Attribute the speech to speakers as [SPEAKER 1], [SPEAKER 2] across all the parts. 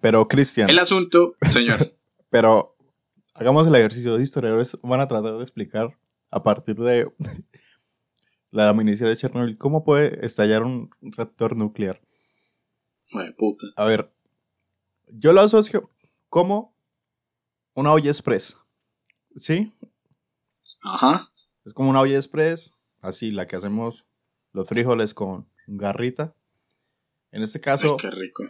[SPEAKER 1] Pero, Cristian.
[SPEAKER 2] El asunto, señor.
[SPEAKER 1] pero hagamos el ejercicio. Los historiadores van a tratar de explicar a partir de la miniserie de Chernobyl cómo puede estallar un reactor nuclear.
[SPEAKER 2] puta.
[SPEAKER 1] A ver, yo lo asocio como una olla express. ¿Sí?
[SPEAKER 2] Ajá.
[SPEAKER 1] Es como una olla express, así la que hacemos los frijoles con garrita. En este caso,
[SPEAKER 2] qué rico.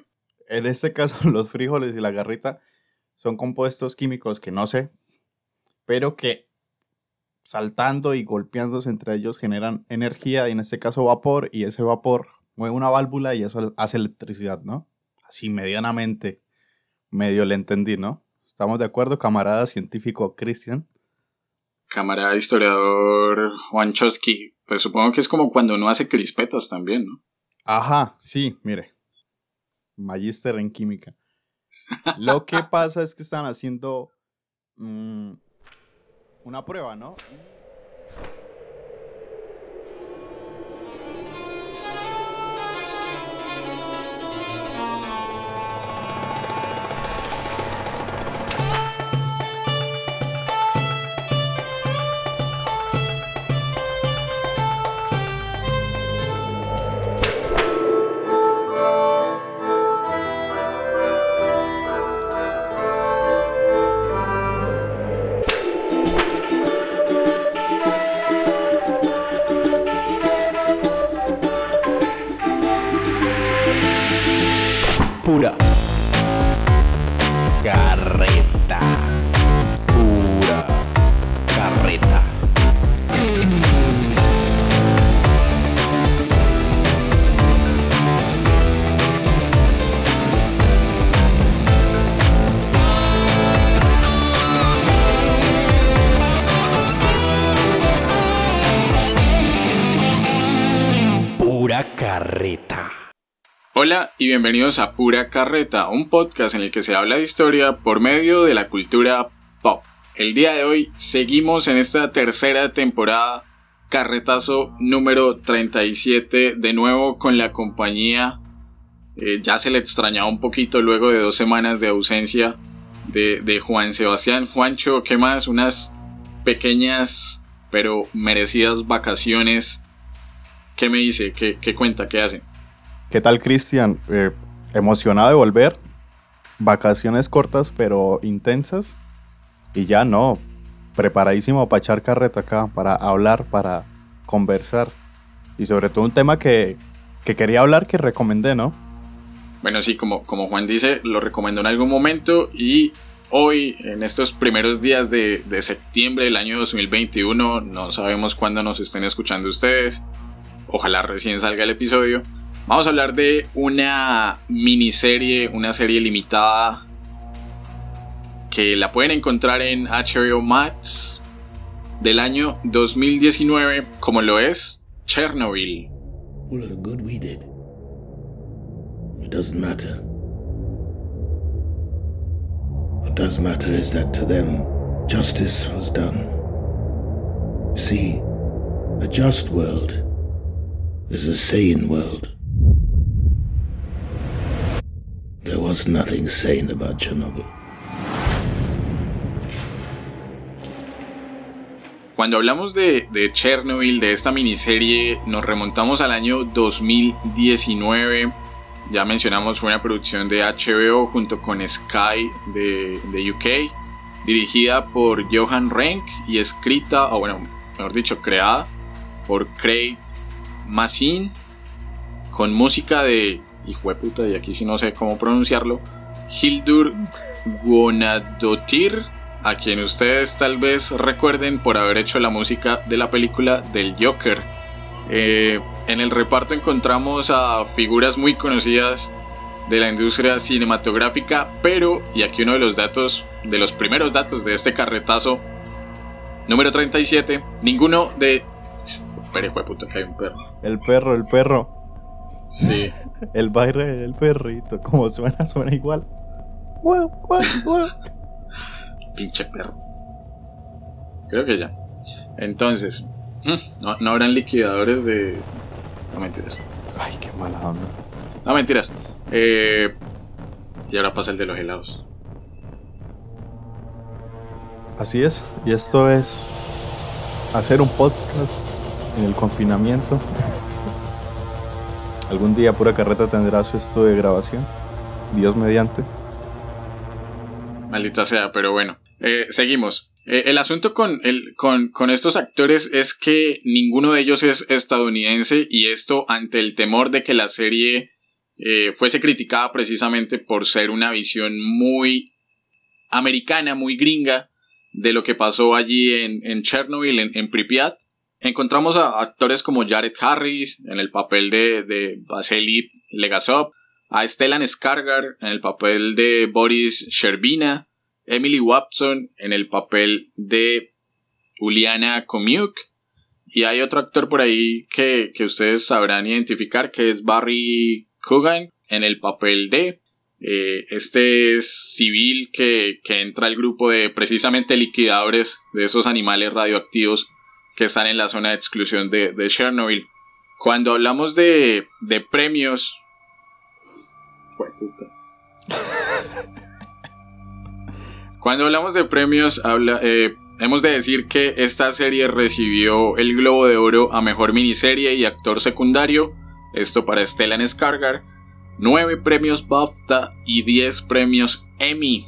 [SPEAKER 1] En este caso, los frijoles y la garrita son compuestos químicos que no sé, pero que saltando y golpeándose entre ellos generan energía, y en este caso vapor, y ese vapor mueve una válvula y eso hace electricidad, ¿no? Así medianamente, medio le entendí, ¿no? ¿Estamos de acuerdo, camarada científico Cristian?
[SPEAKER 2] Camarada historiador Juan Chosky, pues supongo que es como cuando uno hace crispetas también, ¿no?
[SPEAKER 1] Ajá, sí, mire. Magíster en química. Lo que pasa es que están haciendo mm, una prueba, ¿no?
[SPEAKER 2] Hola y bienvenidos a Pura Carreta, un podcast en el que se habla de historia por medio de la cultura pop. El día de hoy seguimos en esta tercera temporada, carretazo número 37, de nuevo con la compañía. Eh, ya se le extrañaba un poquito luego de dos semanas de ausencia de, Juan Sebastián. Juancho, ¿qué más? Unas pequeñas pero merecidas vacaciones. ¿Qué me dice? ¿Qué, qué cuenta? ¿Qué hace?
[SPEAKER 1] ¿Qué tal, Cristian? Eh, emocionado de volver. Vacaciones cortas pero intensas. Y ya no. Preparadísimo para echar carreta acá, para hablar, para conversar. Y sobre todo un tema que, quería hablar que recomendé, ¿no?
[SPEAKER 2] Bueno, sí, como, como Juan dice, lo recomendó en algún momento y hoy, en estos primeros días de, de septiembre del año 2021, no sabemos cuándo nos estén escuchando ustedes. Ojalá recién salga el episodio. Vamos a hablar de una miniserie, una serie limitada que la pueden encontrar en HBO Max del año 2019, como lo es Chernobyl. All the good we did. It doesn't matter. What does matter is that to them, justice was done. See, a just world is a sane world. There was nothing sane about Chernobyl. Cuando hablamos de, Chernobyl, de esta miniserie, nos remontamos al año 2019. Ya mencionamos, fue una producción de HBO junto con Sky de, de UK, dirigida por Johan Renck y escrita, o bueno, mejor dicho, creada por Craig Massin, con música de hijo de puta, y aquí sí no sé cómo pronunciarlo, Hildur Guanadotir, a quien ustedes tal vez recuerden por haber hecho la música de la película del Joker. Eh, en el reparto encontramos a figuras muy conocidas de la industria cinematográfica, pero, y aquí uno de los datos, de los primeros datos de este carretazo, número 37, ninguno de... Espera, puta, que hay un perro.
[SPEAKER 1] El perro, el perro.
[SPEAKER 2] Sí.
[SPEAKER 1] El baile del perrito, como suena, suena igual.
[SPEAKER 2] Pinche perro. Creo que ya. Entonces, no, no habrán liquidadores de. No mentiras.
[SPEAKER 1] Ay, qué mala onda.
[SPEAKER 2] No mentiras. Eh, Y ahora pasa el de los helados.
[SPEAKER 1] Así es, y esto es hacer un podcast en el confinamiento. Algún día Pura Carreta tendrá su estudio de grabación. Dios mediante.
[SPEAKER 2] Maldita sea, pero bueno. Eh, seguimos. Eh, el asunto con, el, con, con, estos actores es que ninguno de ellos es estadounidense y esto ante el temor de que la serie eh, fuese criticada precisamente por ser una visión muy americana, muy gringa de lo que pasó allí en, en Chernobyl, en, en, Pripyat. Encontramos a actores como Jared Harris en el papel de, de Vasily Legasov, a Stellan Skargar en el papel de Boris Sherbina, Emily Watson en el papel de Juliana Komiuk, y hay otro actor por ahí que, que ustedes sabrán identificar, que es Barry Coogan en el papel de eh, este civil que, que, entra al grupo de precisamente liquidadores de esos animales radioactivos que están en la zona de exclusión de, de Chernobyl. Cuando hablamos de, de premios... Cuando hablamos de premios, habla, eh, hemos de decir que esta serie recibió el Globo de Oro a Mejor Miniserie y Actor Secundario, esto para Stellan Skargar, 9 premios BAFTA y 10 premios Emmy.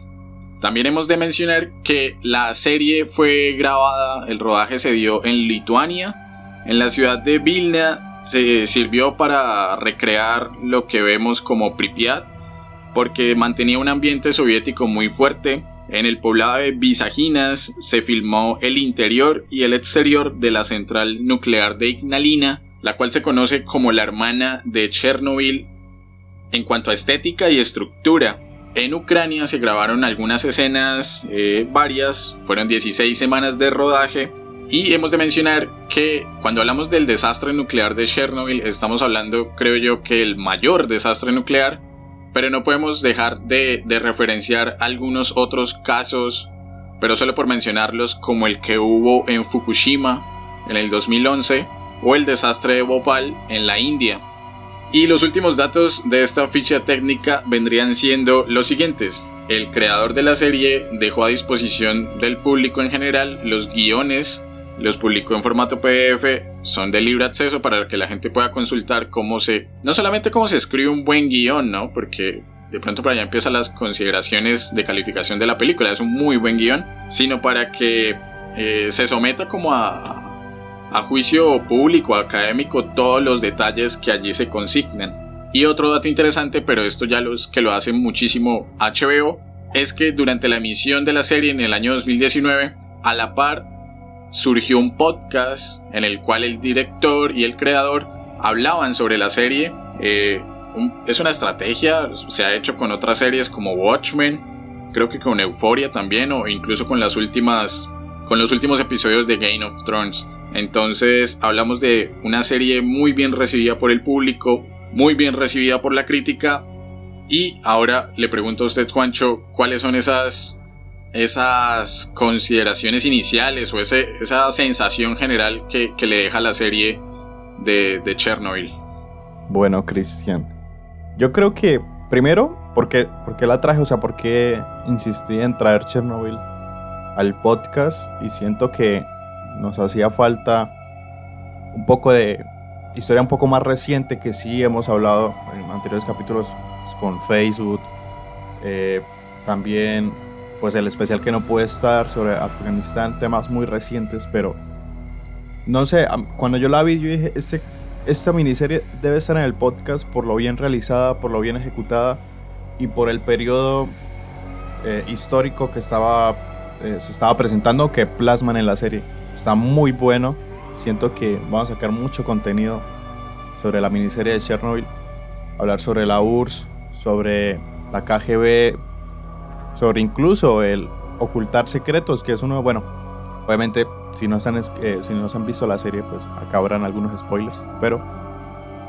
[SPEAKER 2] También hemos de mencionar que la serie fue grabada, el rodaje se dio en Lituania, en la ciudad de Vilna, se sirvió para recrear lo que vemos como Pripyat, porque mantenía un ambiente soviético muy fuerte. En el poblado de Visaginas se filmó el interior y el exterior de la central nuclear de Ignalina, la cual se conoce como la hermana de Chernobyl en cuanto a estética y estructura. En Ucrania se grabaron algunas escenas, eh, varias, fueron 16 semanas de rodaje. Y hemos de mencionar que cuando hablamos del desastre nuclear de Chernobyl, estamos hablando, creo yo, que el mayor desastre nuclear, pero no podemos dejar de, de referenciar algunos otros casos, pero solo por mencionarlos, como el que hubo en Fukushima en el 2011 o el desastre de Bhopal en la India. Y los últimos datos de esta ficha técnica vendrían siendo los siguientes. El creador de la serie dejó a disposición del público en general los guiones, los publicó en formato PDF, son de libre acceso para que la gente pueda consultar cómo se, no solamente cómo se escribe un buen guion, ¿no? Porque de pronto para allá empiezan las consideraciones de calificación de la película, es un muy buen guion, sino para que eh, se someta como a, a juicio público, académico, todos los detalles que allí se consignan. Y otro dato interesante, pero esto ya los que lo hace muchísimo HBO, es que durante la emisión de la serie en el año 2019, a la par surgió un podcast en el cual el director y el creador hablaban sobre la serie. Eh, es una estrategia, se ha hecho con otras series como Watchmen, creo que con Euphoria también, o incluso con las últimas, con los últimos episodios de Game of Thrones. Entonces hablamos de una serie muy bien recibida por el público, muy bien recibida por la crítica. Y ahora le pregunto a usted, Juancho, ¿cuáles son esas, esas consideraciones iniciales o esa sensación general que, le deja la serie de, Chernobyl?
[SPEAKER 1] Bueno, Cristian, yo creo que primero, ¿por qué, la traje? O sea, ¿por qué insistí en traer Chernobyl al podcast? Y siento que nos hacía falta un poco de historia un poco más reciente que sí hemos hablado en anteriores capítulos pues, con Facebook. Eh, también pues el especial que no puede estar sobre Afganistán, temas muy recientes, pero no sé, cuando yo la vi yo dije, este, esta miniserie debe estar en el podcast por lo bien realizada, por lo bien ejecutada y por el periodo eh, histórico que estaba, eh, se estaba presentando que plasman en la serie. Está muy bueno. Siento que vamos a sacar mucho contenido sobre la miniserie de Chernobyl. Hablar sobre la URSS, sobre la KGB, sobre incluso el ocultar secretos, que es uno, bueno, obviamente si no, eh, si no han visto la serie, pues acabarán algunos spoilers, pero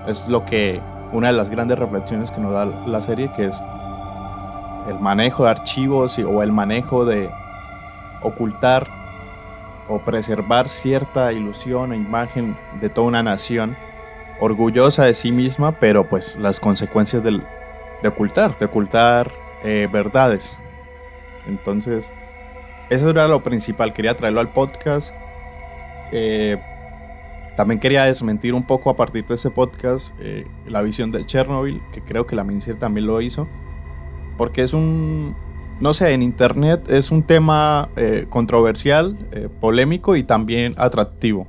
[SPEAKER 1] es lo que, una de las grandes reflexiones que nos da la serie, que es el manejo de archivos o el manejo de ocultar o preservar cierta ilusión o imagen de toda una nación orgullosa de sí misma, pero pues las consecuencias de ocultar, de ocultar eh, verdades. Entonces, eso era lo principal. Quería traerlo al podcast. Eh, también quería desmentir un poco a partir de ese podcast eh, la visión del Chernobyl, que creo que la miniserie también lo hizo. Porque es un, no sé, en internet es un tema controversial, polémico y también atractivo.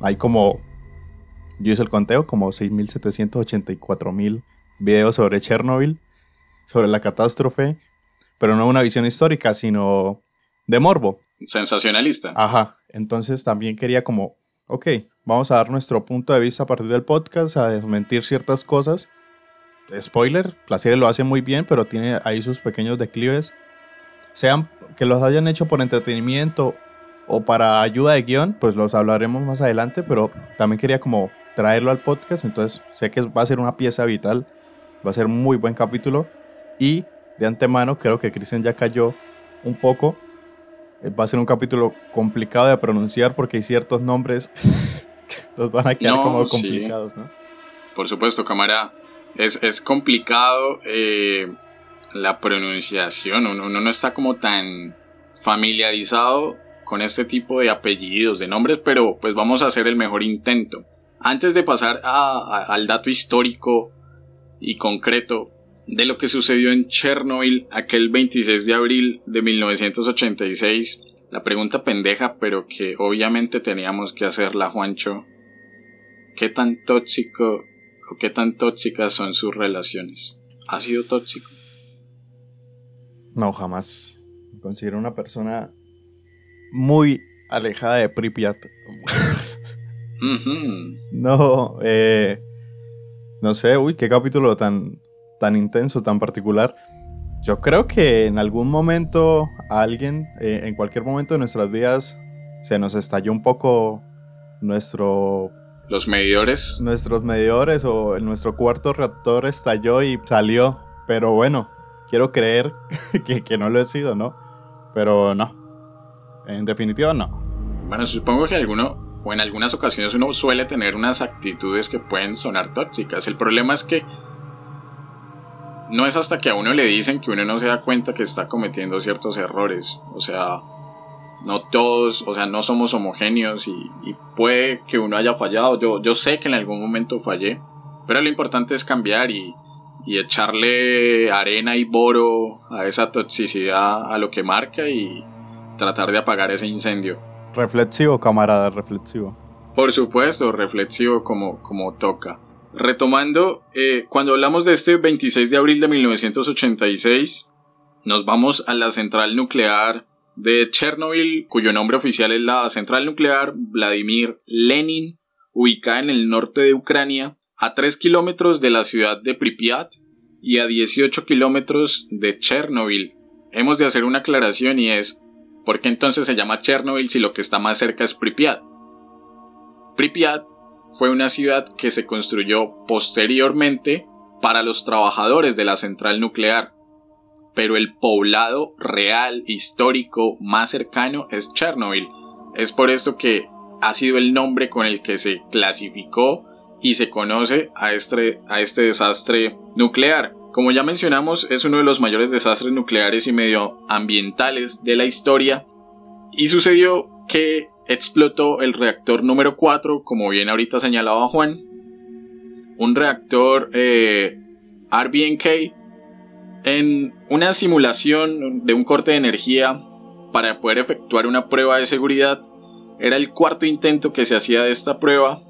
[SPEAKER 1] Hay como, yo hice el conteo, como 6.784.000 videos sobre Chernobyl, sobre la catástrofe, pero no una visión histórica, sino de morbo.
[SPEAKER 2] Sensacionalista.
[SPEAKER 1] Ajá, entonces también quería como, ok, vamos a dar nuestro punto de vista a partir del podcast, a desmentir ciertas cosas. Spoiler, la serie lo hace muy bien, pero tiene ahí sus pequeños declives. Sean que los hayan hecho por entretenimiento o para ayuda de guion, pues los hablaremos más adelante, pero también quería como traerlo al podcast, entonces sé que va a ser una pieza vital Va a ser un muy buen capítulo. Y de antemano creo que Kristen ya cayó un poco. Eh, va a ser un capítulo complicado de pronunciar porque hay ciertos nombres que los van a quedar como complicados, ¿no?
[SPEAKER 2] Por supuesto, cámara. Es, es complicado eh, la pronunciación. Uno, no está como tan familiarizado con este tipo de apellidos, de nombres, pero pues vamos a hacer el mejor intento. Antes de pasar al dato histórico y concreto de lo que sucedió en Chernobyl aquel 26 de abril de 1986. La pregunta pendeja, pero que obviamente teníamos que hacerla, Juancho. ¿Qué tan tóxico o qué tan tóxicas son sus relaciones? ¿Ha sido tóxico?
[SPEAKER 1] No, jamás. Me considero una persona muy alejada de Pripyat. No, eh, no sé, uy, qué capítulo tan, tan intenso, tan particular. Yo creo que en algún momento alguien, eh, en cualquier momento de nuestras vidas, se nos estalló un poco nuestro...
[SPEAKER 2] Los medidores.
[SPEAKER 1] Nuestros medidores o nuestro cuarto reactor estalló y salió. Pero bueno, quiero creer que, que no lo he sido, ¿no? Pero no. En definitiva, no.
[SPEAKER 2] Bueno, supongo que alguno o en algunas ocasiones uno suele tener unas actitudes que pueden sonar tóxicas. El problema es que no es hasta que a uno le dicen que uno no se da cuenta que está cometiendo ciertos errores. O sea, no todos, o sea, no somos homogéneos y, puede que uno haya fallado. Yo, yo sé que en algún momento fallé, pero lo importante es cambiar y, y echarle arena y boro a esa toxicidad, a lo que marca y tratar de apagar ese incendio.
[SPEAKER 1] Reflexivo, camarada, reflexivo.
[SPEAKER 2] Por supuesto, reflexivo como, como toca. Retomando, eh, cuando hablamos de este 26 de abril de 1986, nos vamos a la central nuclear de Chernobyl, cuyo nombre oficial es la Central Nuclear Vladimir Lenin, ubicada en el norte de Ucrania, a 3 kilómetros de la ciudad de Pripyat y a 18 kilómetros de Chernobyl. Hemos de hacer una aclaración y es, ¿Por qué entonces se llama Chernobyl si lo que está más cerca es Pripyat? Pripyat fue una ciudad que se construyó posteriormente para los trabajadores de la central nuclear, pero el poblado real, histórico, más cercano es Chernobyl. Es por esto que ha sido el nombre con el que se clasificó y se conoce a este, a este desastre nuclear. Como ya mencionamos, es uno de los mayores desastres nucleares y medioambientales de la historia y sucedió que explotó el reactor número 4, como bien ahorita señalaba Juan, un reactor eh, RBNK en una simulación de un corte de energía para poder efectuar una prueba de seguridad. Era el cuarto intento que se hacía de esta prueba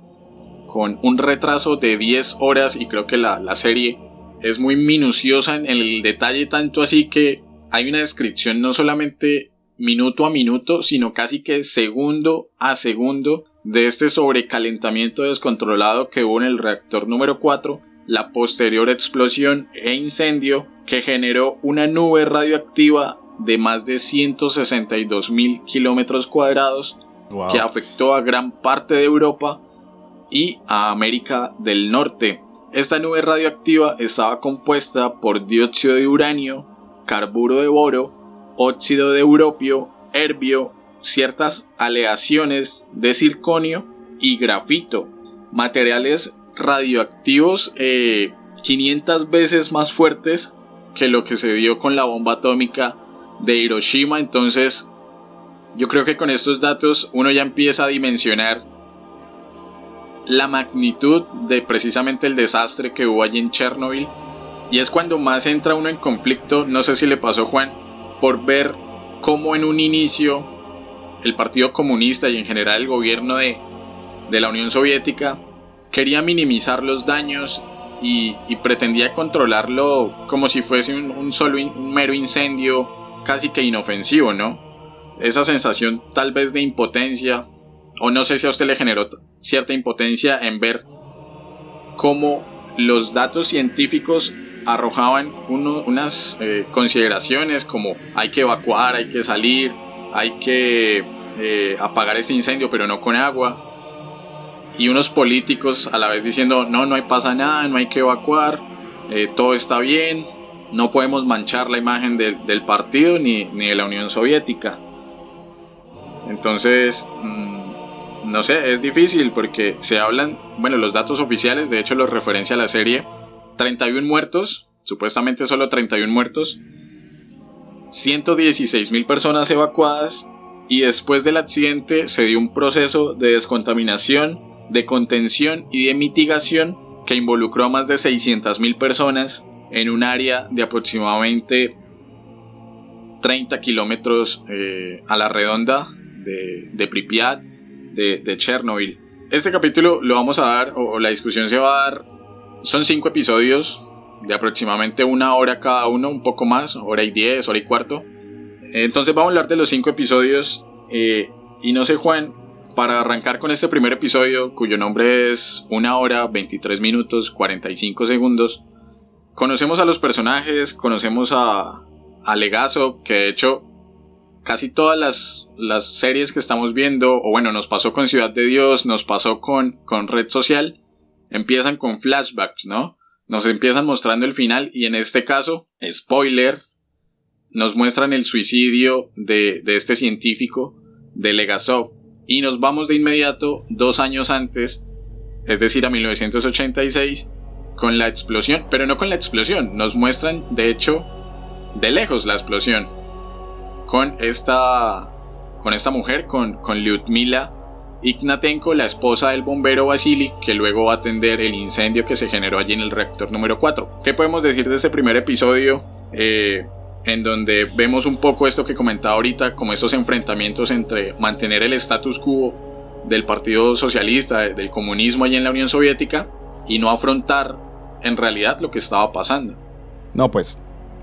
[SPEAKER 2] con un retraso de 10 horas y creo que la, la serie es muy minuciosa en el detalle, tanto así que hay una descripción no solamente minuto a minuto, sino casi que segundo a segundo de este sobrecalentamiento descontrolado que hubo en el reactor número 4, la posterior explosión e incendio que generó una nube radioactiva de más de 162 mil kilómetros cuadrados que afectó a gran parte de Europa y a América del Norte. Esta nube radioactiva estaba compuesta por dióxido de uranio, carburo de boro, óxido de europio, herbio, ciertas aleaciones de circonio y grafito, materiales radioactivos 500 eh, veces más fuertes que lo que se dio con la bomba atómica de Hiroshima. Entonces, yo creo que con estos datos uno ya empieza a dimensionar la magnitud de precisamente el desastre que hubo allí en Chernobyl. Y es cuando más entra uno en conflicto, no sé si le pasó Juan, por ver cómo en un inicio el Partido Comunista y en general el gobierno de, la Unión Soviética quería minimizar los daños y, pretendía controlarlo como si fuese un, solo un mero incendio casi que inofensivo, ¿no? Esa sensación tal vez de impotencia, o no sé si a usted le generó cierta impotencia en ver cómo los datos científicos arrojaban unas eh, consideraciones como hay que evacuar, hay que salir, hay que eh, apagar este incendio pero no con agua. Y unos políticos a la vez diciendo no, no pasa nada, no hay que evacuar, eh, todo está bien, no podemos manchar la imagen del partido ni, ni, de la Unión Soviética. Entonces, mm, no sé, es difícil porque se hablan, bueno, los datos oficiales, de hecho los referencia a la serie, 31 muertos, supuestamente solo 31 muertos, 116 mil personas evacuadas y después del accidente se dio un proceso de descontaminación, de contención y de mitigación que involucró a más de 600 mil personas en un área de aproximadamente 30 kilómetros eh, a la redonda de, de Pripyat, de, Chernobyl. Este capítulo lo vamos a dar, o, la discusión se va a dar, son cinco episodios de aproximadamente una hora cada uno, un poco más, hora y diez, hora y cuarto. Entonces vamos a hablar de los cinco episodios. Eh, y no sé, Juan, para arrancar con este primer episodio, cuyo nombre es una hora, 23 minutos, 45 segundos, Conocemos a los personajes, conocemos a, a Legazo, que de hecho casi todas las, las, series que estamos viendo, o bueno, nos pasó con Ciudad de Dios, nos pasó con, con Red Social, empiezan con flashbacks, ¿no? Nos empiezan mostrando el final y en este caso, spoiler, nos muestran el suicidio de, de este científico, de Legasov, y nos vamos de inmediato dos años antes, es decir, a 1986, con la explosión, pero no con la explosión, nos muestran de hecho de lejos la explosión con esta con esta mujer, con, con Lyudmila Ignatenko, la esposa del bombero Vasily, que luego va a atender el incendio que se generó allí en el reactor número 4. ¿Qué podemos decir de este primer episodio? Eh, en donde vemos un poco esto que comentaba ahorita, como estos enfrentamientos entre mantener el status quo del Partido Socialista, del comunismo allí en la Unión Soviética, y no afrontar en realidad lo que estaba pasando.
[SPEAKER 1] No, pues,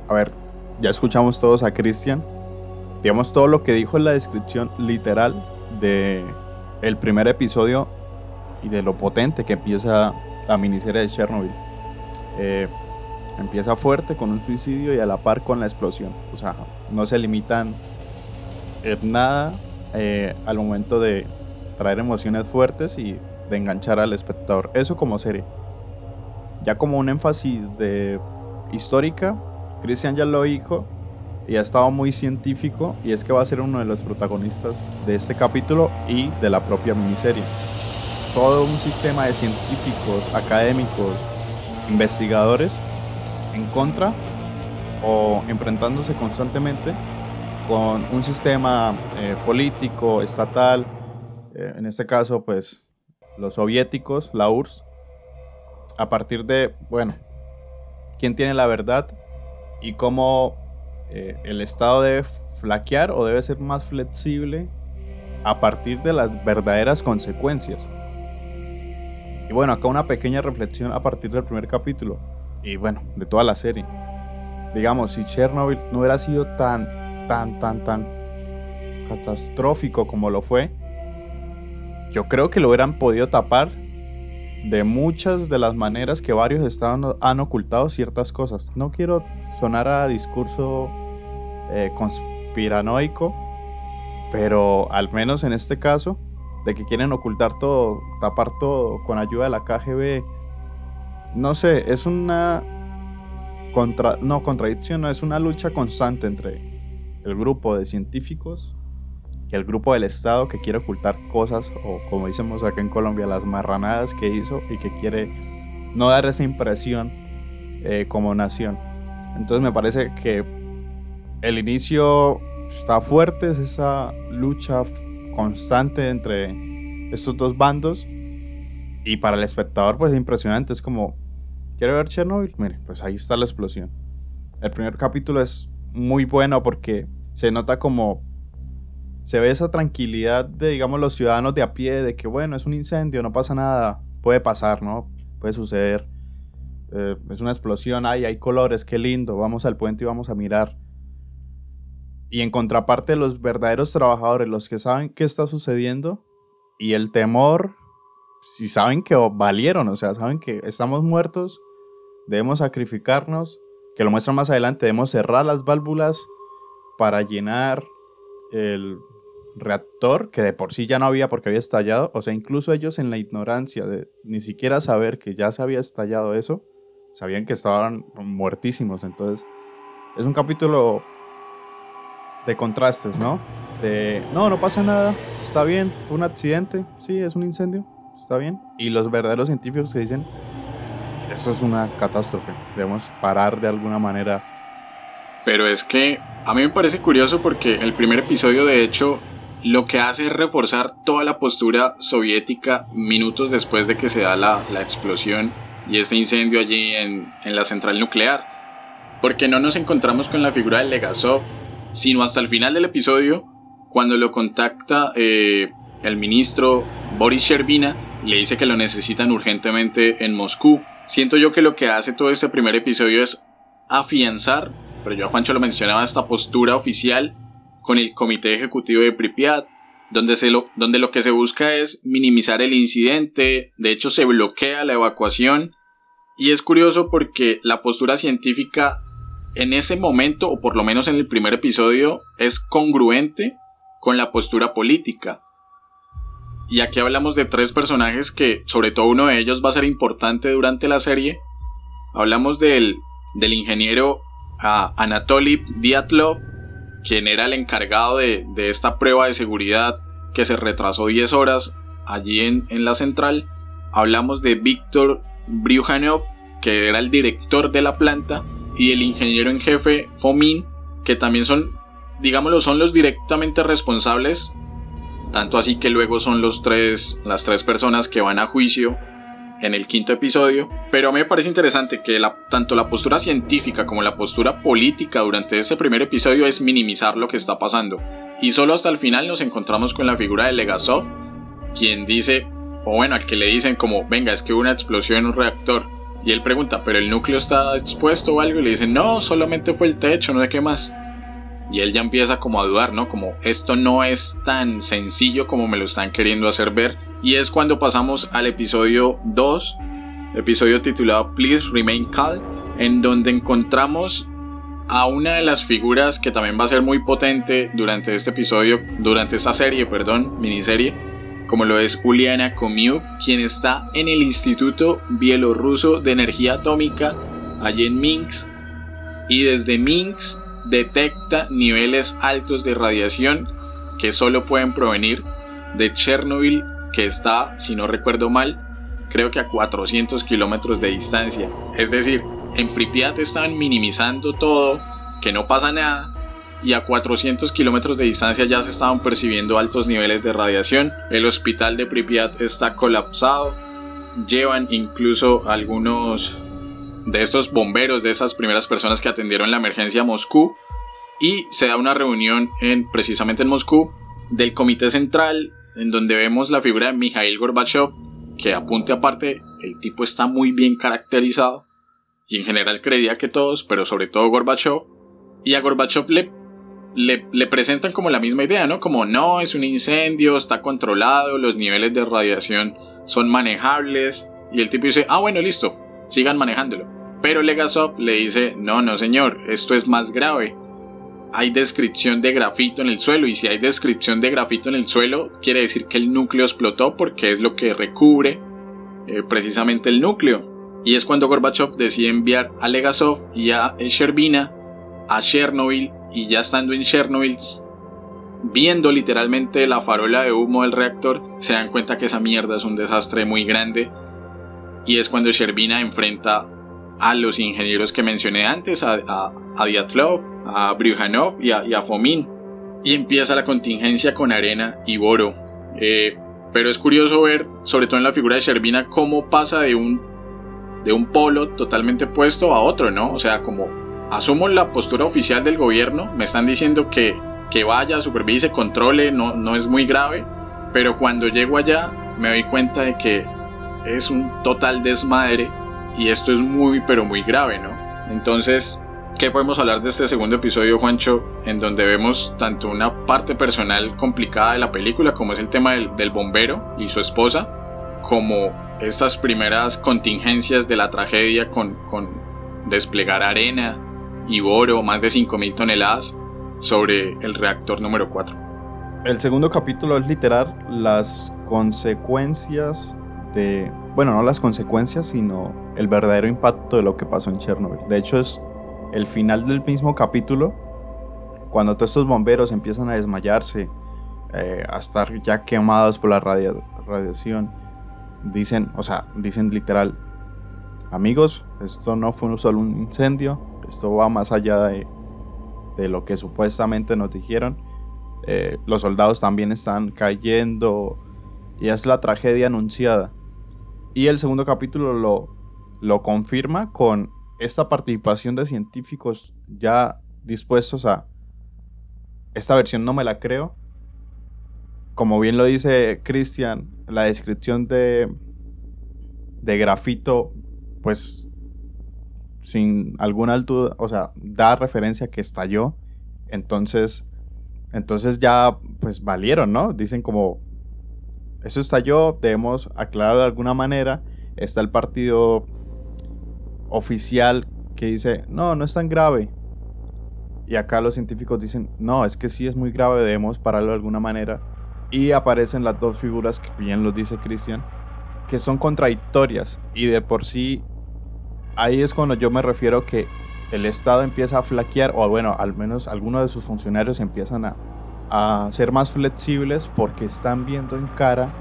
[SPEAKER 1] a ver, ya escuchamos todos a Cristian. Digamos todo lo que dijo en la descripción literal de el primer episodio y de lo potente que empieza la miniserie de Chernobyl. Eh, empieza fuerte con un suicidio y a la par con la explosión. O sea, no se limitan en nada eh, al momento de traer emociones fuertes y de enganchar al espectador. Eso como serie. Ya como un énfasis de histórica, Christian ya lo dijo y ha estado muy científico y es que va a ser uno de los protagonistas de este capítulo y de la propia miniserie. Todo un sistema de científicos, académicos, investigadores en contra o enfrentándose constantemente con un sistema eh, político, estatal, eh, en este caso pues los soviéticos, la URSS, a partir de, bueno, quién tiene la verdad y cómo eh, el Estado debe flaquear o debe ser más flexible a partir de las verdaderas consecuencias. Y bueno, acá una pequeña reflexión a partir del primer capítulo y bueno, de toda la serie. Digamos, si Chernobyl no hubiera sido tan, tan, tan, tan catastrófico como lo fue, yo creo que lo hubieran podido tapar de muchas de las maneras que varios estados han ocultado ciertas cosas. No quiero sonar a discurso eh, conspiranoico, pero al menos en este caso, de que quieren ocultar todo, tapar todo con ayuda de la KGB, no sé, es una contra, no, contradicción, no, es una lucha constante entre el grupo de científicos el grupo del Estado que quiere ocultar cosas, o como decimos acá en Colombia, las marranadas que hizo y que quiere no dar esa impresión eh, como nación. Entonces me parece que el inicio está fuerte, es esa lucha constante entre estos dos bandos. Y para el espectador, pues es impresionante. Es como, ¿quiere ver Chernobyl? Mire, pues ahí está la explosión. El primer capítulo es muy bueno porque se nota como se ve esa tranquilidad de, digamos, los ciudadanos de a pie, de que, bueno, es un incendio, no pasa nada, puede pasar, ¿no? Puede suceder. Eh, es una explosión, ay, hay colores, qué lindo, vamos al puente y vamos a mirar. Y en contraparte, los verdaderos trabajadores, los que saben qué está sucediendo y el temor, si saben que valieron, o sea, saben que estamos muertos, debemos sacrificarnos, que lo muestran más adelante, debemos cerrar las válvulas para llenar el reactor, que de por sí ya no había porque había estallado, o sea, incluso ellos en la ignorancia de ni siquiera saber que ya se había estallado eso, sabían que estaban muertísimos, entonces es un capítulo de contrastes, ¿no? De, no, no pasa nada, está bien, fue un accidente, sí, es un incendio, está bien. Y los verdaderos científicos que dicen, esto es una catástrofe, debemos parar de alguna manera.
[SPEAKER 2] Pero es que a mí me parece curioso porque el primer episodio de hecho lo que hace es reforzar toda la postura soviética minutos después de que se da la, la explosión y este incendio allí en, en la central nuclear. Porque no nos encontramos con la figura de Legasov sino hasta el final del episodio, cuando lo contacta eh, el ministro Boris Sherbina, le dice que lo necesitan urgentemente en Moscú. Siento yo que lo que hace todo este primer episodio es afianzar, pero yo Juancho lo mencionaba, esta postura oficial con el comité ejecutivo de Pripyat, donde, se donde lo que se busca es minimizar el incidente, de hecho se bloquea la evacuación, y es curioso porque la postura científica en ese momento, o por lo menos en el primer episodio, es congruente con la postura política. Y aquí hablamos de tres personajes que, sobre todo uno de ellos, va a ser importante durante la serie. Hablamos del, del ingeniero uh, Anatoly Diatlov, quien era el encargado de, de, esta prueba de seguridad que se retrasó 10 horas allí en, en la central. Hablamos de Víctor Bryukhanov, que era el director de la planta y el ingeniero en jefe Fomin, que también son, digámoslo, son los directamente responsables, tanto así que luego son los tres, las tres personas que van a juicio en el quinto episodio, pero a mí me parece interesante que tanto la postura científica como la postura política durante ese primer episodio es minimizar lo que está pasando. Y solo hasta el final nos encontramos con la figura de Legasov, quien dice, o bueno, al que le dicen como, venga, es que hubo una explosión en un reactor. Y él pregunta, ¿pero el núcleo está expuesto o algo? Y le dicen, no, solamente fue el techo, no sé qué más. Y él ya empieza como a dudar, ¿no? Como esto no es tan sencillo como me lo están queriendo hacer ver. Y es cuando pasamos al episodio 2, episodio titulado Please Remain Calm, en donde encontramos a una de las figuras que también va a ser muy potente durante este episodio, durante esta serie, perdón, miniserie, como lo es Uliana Komiuk, quien está en el Instituto Bielorruso de Energía Atómica, allí en Minsk, y desde Minsk detecta niveles altos de radiación que solo pueden provenir de Chernobyl, que está, si no recuerdo mal, creo que a 400 kilómetros de distancia. Es decir, en Pripyat están minimizando todo, que no pasa nada, y a 400 kilómetros de distancia ya se estaban percibiendo altos niveles de radiación. El hospital de Pripyat está colapsado. Llevan incluso algunos de estos bomberos, de esas primeras personas que atendieron la emergencia a Moscú. Y se da una reunión en, precisamente en Moscú del Comité Central, en donde vemos la figura de Mikhail Gorbachev, que apunte aparte, el tipo está muy bien caracterizado. Y en general creería que todos, pero sobre todo Gorbachev. Y a Gorbachev le le, presentan como la misma idea, ¿no? Como no, es un incendio, está controlado, los niveles de radiación son manejables. Y el tipo dice, ah, bueno, listo, sigan manejándolo. Pero Legasov le dice, no, no señor, esto es más grave. Hay descripción de grafito en el suelo y si hay descripción de grafito en el suelo, quiere decir que el núcleo explotó porque es lo que recubre eh, precisamente el núcleo. Y es cuando Gorbachev decide enviar a Legasov y a Sherbina a Chernobyl y ya estando en Chernobyl, viendo literalmente la farola de humo del reactor, se dan cuenta que esa mierda es un desastre muy grande. Y es cuando Sherbina enfrenta a los ingenieros que mencioné antes, a, a, Diatlov, a Bryuhanov y a, y a, Fomin. Y empieza la contingencia con Arena y Boro. Eh, pero es curioso ver, sobre todo en la figura de Servina, cómo pasa de un, de un polo totalmente opuesto a otro, ¿no? O sea, como asumo la postura oficial del gobierno, me están diciendo que, que vaya, supervise, controle, no, no es muy grave, pero cuando llego allá me doy cuenta de que es un total desmadre y esto es muy pero muy grave, ¿no? Entonces, ¿qué podemos hablar de este segundo episodio, Juancho? En donde vemos tanto una parte personal complicada de la película, como es el tema del, bombero y su esposa, como estas primeras contingencias de la tragedia con, con desplegar arena y boro, más de 5.000 toneladas, sobre el reactor número 4.
[SPEAKER 1] El segundo capítulo es literal las consecuencias de, bueno, no las consecuencias, sino el verdadero impacto de lo que pasó en Chernobyl. De hecho, es el final del mismo capítulo, cuando todos estos bomberos empiezan a desmayarse, eh, a estar ya quemados por la radiación, dicen, o sea, dicen literal, amigos, esto no fue solo un incendio, esto va más allá de, de lo que supuestamente nos dijeron. Eh, los soldados también están cayendo y es la tragedia anunciada. Y el segundo capítulo lo, lo confirma con esta participación de científicos ya dispuestos a... Esta versión no me la creo. Como bien lo dice Christian, la descripción de, de grafito, pues sin alguna altura, o sea, da referencia que estalló. Entonces, entonces ya, pues valieron, ¿no? Dicen como, eso estalló, debemos aclarar de alguna manera. Está el partido oficial que dice, no, no es tan grave. Y acá los científicos dicen, no, es que sí es muy grave, debemos pararlo de alguna manera. Y aparecen las dos figuras, que bien lo dice Cristian, que son contradictorias. Y de por sí, ahí es cuando yo me refiero que el Estado empieza a flaquear, o bueno, al menos algunos de sus funcionarios empiezan a, a ser más flexibles porque están viendo en cara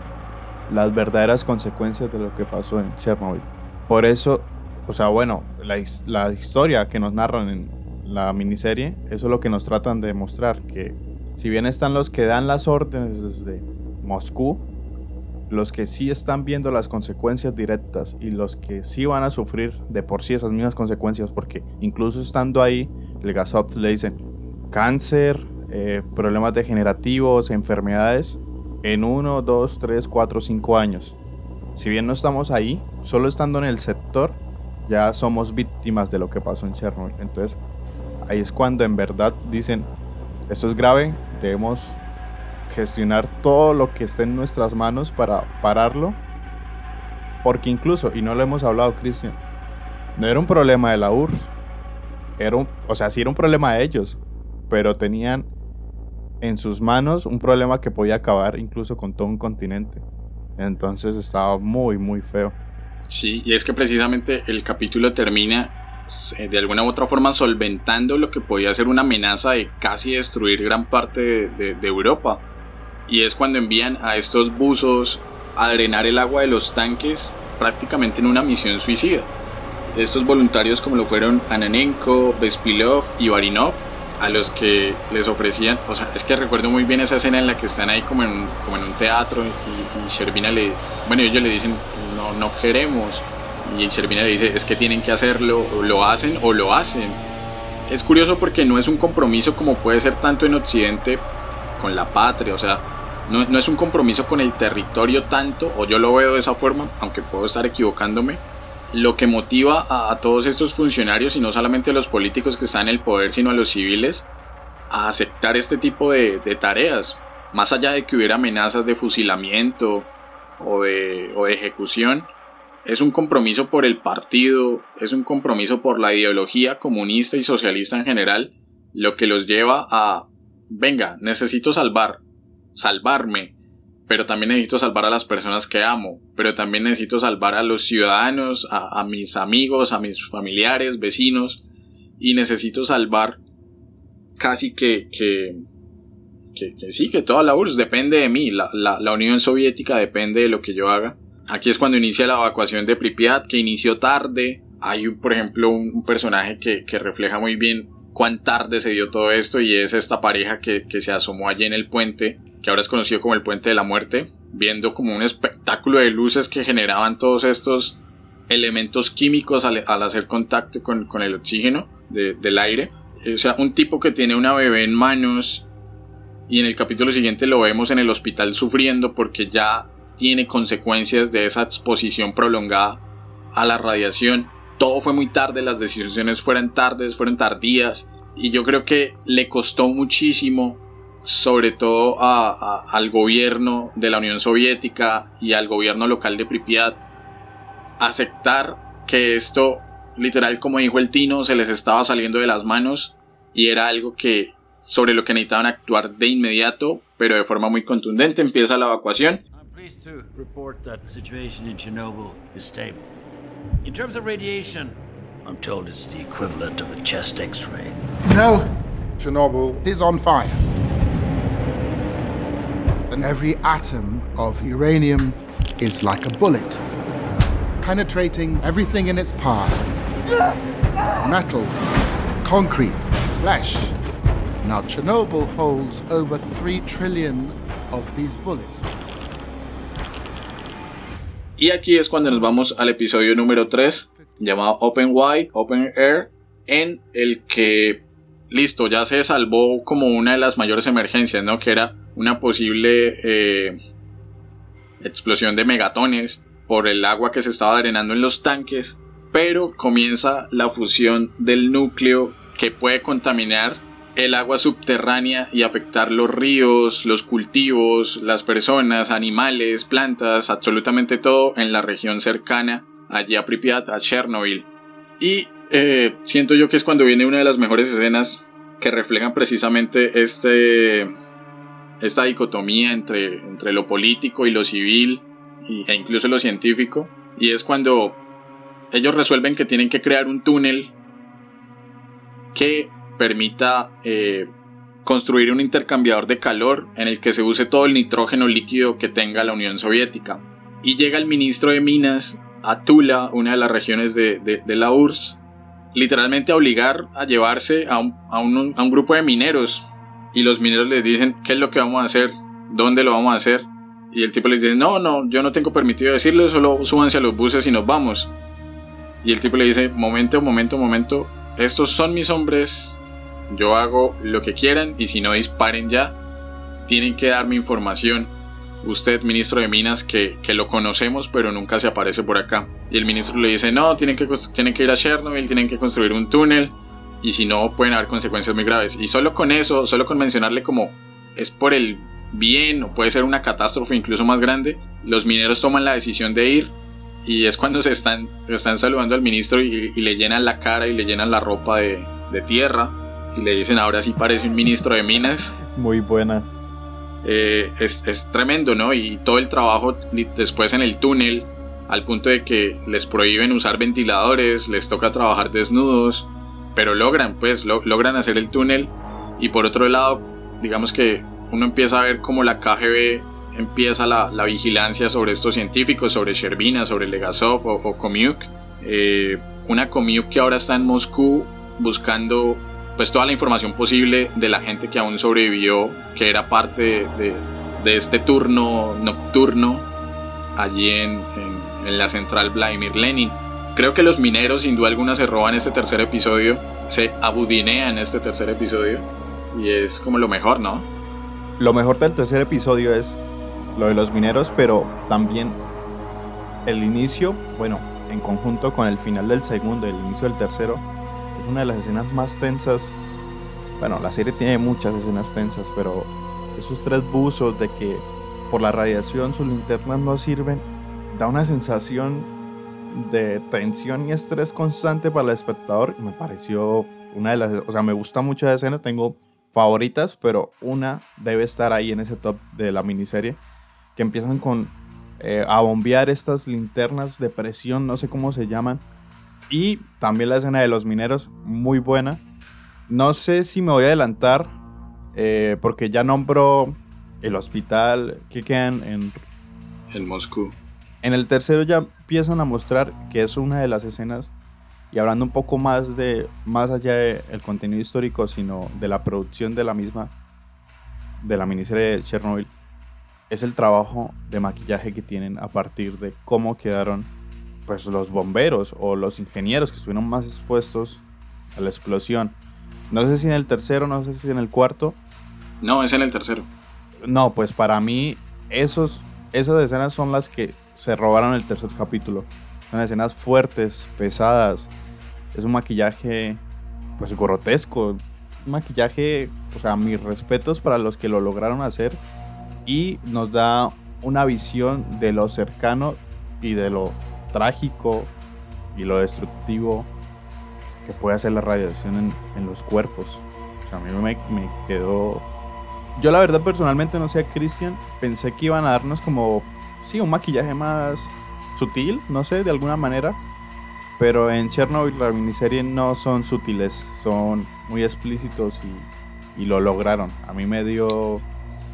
[SPEAKER 1] las verdaderas consecuencias de lo que pasó en Chernobyl. Por eso, o sea, bueno, la, la historia que nos narran en la miniserie, eso es lo que nos tratan de mostrar, que si bien están los que dan las órdenes desde Moscú, los que sí están viendo las consecuencias directas y los que sí van a sufrir de por sí esas mismas consecuencias, porque incluso estando ahí, el Gasop le dicen cáncer, eh, problemas degenerativos, enfermedades, en 1, 2, 3, 4, 5 años. Si bien no estamos ahí, solo estando en el sector, ya somos víctimas de lo que pasó en Chernobyl. Entonces, ahí es cuando en verdad dicen, esto es grave, debemos gestionar todo lo que esté en nuestras manos para pararlo. Porque incluso, y no lo hemos hablado, Cristian, no era un problema de la URSS. Era un, o sea, sí era un problema de ellos, pero tenían en sus manos un problema que podía acabar incluso con todo un continente. Entonces estaba muy, muy feo.
[SPEAKER 2] Sí, y es que precisamente el capítulo termina eh, de alguna u otra forma solventando lo que podía ser una amenaza de casi destruir gran parte de, de Europa. Y es cuando envían a estos buzos a drenar el agua de los tanques prácticamente en una misión suicida. Estos voluntarios como lo fueron Ananenko, Bespilov y Varinov a los que les ofrecían, o sea, es que recuerdo muy bien esa escena en la que están ahí como en, como en un teatro y, Servina le, bueno, ellos le dicen, no, no queremos, y Servina le dice, es que tienen que hacerlo, o lo hacen o lo hacen. Es curioso porque no es un compromiso como puede ser tanto en Occidente con la patria, o sea, no, no es un compromiso con el territorio tanto, o yo lo veo de esa forma, aunque puedo estar equivocándome, lo que motiva a, todos estos funcionarios y no solamente a los políticos que están en el poder, sino a los civiles a aceptar este tipo de, tareas. Más allá de que hubiera amenazas de fusilamiento o o de ejecución, es un compromiso por el partido, es un compromiso por la ideología comunista y socialista en general, lo que los lleva a, venga, necesito salvar, salvarme, pero también necesito salvar a las personas que amo, pero también necesito salvar a los ciudadanos, a, mis amigos, a mis familiares, vecinos, y necesito salvar casi que, que, que, sí, que toda la URSS depende de mí, la, la, Unión Soviética depende de lo que yo haga. Aquí es cuando inicia la evacuación de Pripyat, que inició tarde, hay, por ejemplo, un, personaje que, refleja muy bien cuán tarde se dio todo esto y es esta pareja que, se asomó allí en el puente, que ahora es conocido como el puente de la muerte, viendo como un espectáculo de luces que generaban todos estos elementos químicos al, hacer contacto con, el oxígeno del aire. O sea, un tipo que tiene una bebé en manos y en el capítulo siguiente lo vemos en el hospital sufriendo porque ya tiene consecuencias de esa exposición prolongada a la radiación todo fue muy tarde, las decisiones fueron tardes, fueron tardías y yo creo que le costó muchísimo, sobre todo al gobierno de la Unión Soviética y al gobierno local de Pripyat, aceptar que esto, literal como dijo el Tino, se les estaba saliendo de las manos y era algo que sobre lo que necesitaban actuar de inmediato, pero de forma muy contundente. Empieza la evacuación. In terms of radiation, I'm told it's the equivalent of a chest x ray.
[SPEAKER 3] No, Chernobyl is on fire. And every atom of uranium is like a bullet, penetrating everything in its path metal, concrete, flesh. Now, Chernobyl holds over 3 trillion of these bullets.
[SPEAKER 2] Y aquí es cuando nos vamos al episodio número 3, llamado Open Wide, Open Air, en el que, listo, ya se salvó como una de las mayores emergencias, ¿no? Que era una posible eh, explosión de megatones por el agua que se estaba drenando en los tanques, pero comienza la fusión del núcleo que puede contaminar el agua subterránea y afectar los ríos, los cultivos, las personas, animales, plantas, absolutamente todo en la región cercana allí a Pripyat, a Chernobyl. Y eh, siento yo que es cuando viene una de las mejores escenas que reflejan precisamente este, esta dicotomía entre, entre lo político y lo civil e incluso lo científico. Y es cuando ellos resuelven que tienen que crear un túnel que permita eh, construir un intercambiador de calor en el que se use todo el nitrógeno líquido que tenga la Unión Soviética. Y llega el ministro de Minas a Tula, una de las regiones de, la URSS, literalmente obligar a llevarse a un, a, un, a un grupo de mineros. Y los mineros les dicen qué es lo que vamos a hacer, dónde lo vamos a hacer. Y el tipo les dice, no, no, yo no tengo permitido decirlo, solo súbanse a los buses y nos vamos. Y el tipo le dice, momento, momento, momento, estos son mis hombres, yo hago lo que quieran y si no disparen ya, tienen que darme información. Usted, ministro de Minas, que, lo conocemos pero nunca se aparece por acá. Y el ministro le dice, no, tienen que, tienen que ir a Chernobyl, tienen que construir un túnel y si no pueden haber consecuencias muy graves. Y solo con eso, solo con mencionarle como es por el bien o puede ser una catástrofe incluso más grande, los mineros toman la decisión de ir y es cuando se están, están saludando al ministro y, le llenan la cara y le llenan la ropa de, de tierra y le dicen ahora sí parece un ministro de minas.
[SPEAKER 1] Muy buena.
[SPEAKER 2] Eh, es, es, tremendo, ¿no? Y todo el trabajo después en el túnel, al punto de que les prohíben usar ventiladores, les toca trabajar desnudos, pero logran, pues, logran hacer el túnel. Y por otro lado, digamos que uno empieza a ver cómo la KGB empieza la, la vigilancia sobre estos científicos, sobre Sherbina, sobre Legasov o, o. Eh, una Komiuk que ahora está en Moscú buscando pues toda la información posible de la gente que aún sobrevivió, que era parte de, de este turno nocturno allí en, en, la central Vladimir Lenin. Creo que los mineros sin duda alguna se roban este tercer episodio, se abudinean este tercer episodio y es como lo mejor, ¿no?
[SPEAKER 1] Lo mejor del tercer episodio es lo de los mineros, pero también el inicio, bueno, en conjunto con el final del segundo y el inicio del tercero, una de las escenas más tensas. Bueno, la serie tiene muchas escenas tensas, pero esos tres buzos de que por la radiación sus linternas no sirven, da una sensación de tensión y estrés constante para el espectador. Me pareció una de las, o sea, me gusta mucho esa escena, tengo favoritas, pero una debe estar ahí en ese top de la miniserie, que empiezan con eh, a bombear estas linternas de presión, no sé cómo se llaman, y también la escena de los mineros, muy buena. No sé si me voy a adelantar, eh, porque ya nombro el hospital que quedan en...
[SPEAKER 2] En Moscú.
[SPEAKER 1] En el tercero ya empiezan a mostrar que es una de las escenas Y hablando un poco más de más allá del contenido histórico, sino de la producción de la misma, de la miniserie de Chernobyl, es el trabajo de maquillaje que tienen a partir de cómo quedaron pues los bomberos o los ingenieros que estuvieron más expuestos a la explosión. No sé si en el tercero, no sé si en el cuarto.
[SPEAKER 2] No, es en el tercero.
[SPEAKER 1] No, pues para mí esos, esas escenas son las que se robaron el tercer capítulo. Son escenas fuertes, pesadas. Es un maquillaje pues grotesco. Un maquillaje, o sea, mis respetos para los que lo lograron hacer y nos da una visión de lo cercano y de lo trágico y lo destructivo que puede hacer la radiación en, los cuerpos. O sea, a mí me, me, quedó... Yo la verdad personalmente no sé a Christian, pensé que iban a darnos como, sí, un maquillaje más sutil, no sé, de alguna manera. Pero en Chernobyl la miniserie no son sutiles, son muy explícitos y, y lo lograron. A mí me dio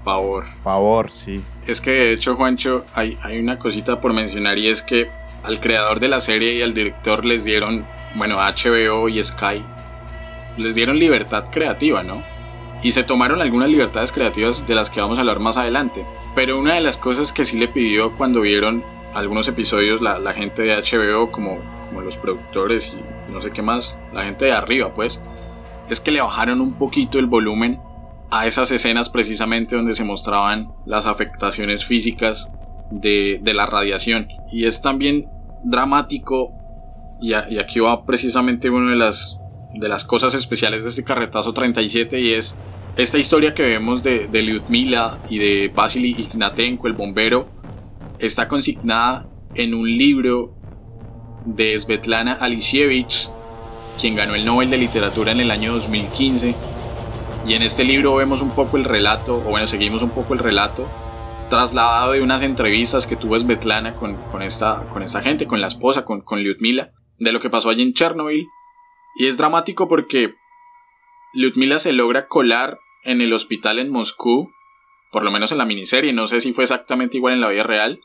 [SPEAKER 2] Favor.
[SPEAKER 1] Favor, sí.
[SPEAKER 2] Es que de hecho, Juancho, hay, hay una cosita por mencionar y es que al creador de la serie y al director les dieron, bueno, HBO y Sky, les dieron libertad creativa, ¿no? Y se tomaron algunas libertades creativas de las que vamos a hablar más adelante. Pero una de las cosas que sí le pidió cuando vieron algunos episodios la, gente de HBO, como, como los productores y no sé qué más, la gente de arriba, pues, es que le bajaron un poquito el volumen a esas escenas precisamente donde se mostraban las afectaciones físicas de, la radiación. Y es también dramático, y, aquí va precisamente una de las, de las cosas especiales de este carretazo 37, y es esta historia que vemos de, de Lyudmila y de Vasily Ignatenko, el bombero, está consignada en un libro de Svetlana Alisievich, quien ganó el Nobel de Literatura en el año 2015 y en este libro vemos un poco el relato, o bueno, seguimos un poco el relato, trasladado de unas entrevistas que tuvo Svetlana con, con, esta, con esta gente, con la esposa, con, con Lyudmila, de lo que pasó allí en Chernobyl. Y es dramático porque Lyudmila se logra colar en el hospital en Moscú, por lo menos en la miniserie, no sé si fue exactamente igual en la vida real,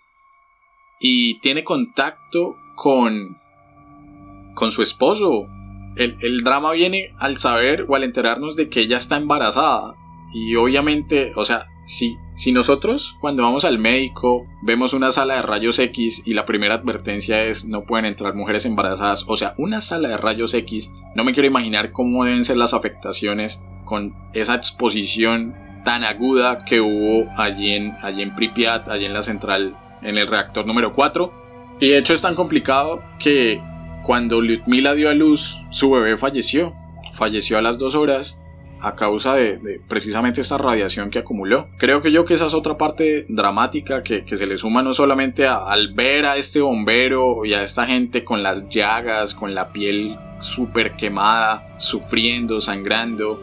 [SPEAKER 2] y tiene contacto con, con su esposo, el, drama viene al saber o al enterarnos de que ella está embarazada. Y obviamente, o sea, si, si nosotros cuando vamos al médico vemos una sala de rayos X y la primera advertencia es no pueden entrar mujeres embarazadas, o sea, una sala de rayos X, no me quiero imaginar cómo deben ser las afectaciones con esa exposición tan aguda que hubo allí en, allí en Pripyat, allí en la central, en el reactor número 4. Y de hecho es tan complicado que cuando Lyudmila dio a luz, su bebé falleció. Falleció a las dos horas a causa de, precisamente esta radiación que acumuló. Creo que yo que esa es otra parte dramática que, se le suma no solamente al ver a este bombero y a esta gente con las llagas, con la piel súper quemada, sufriendo, sangrando,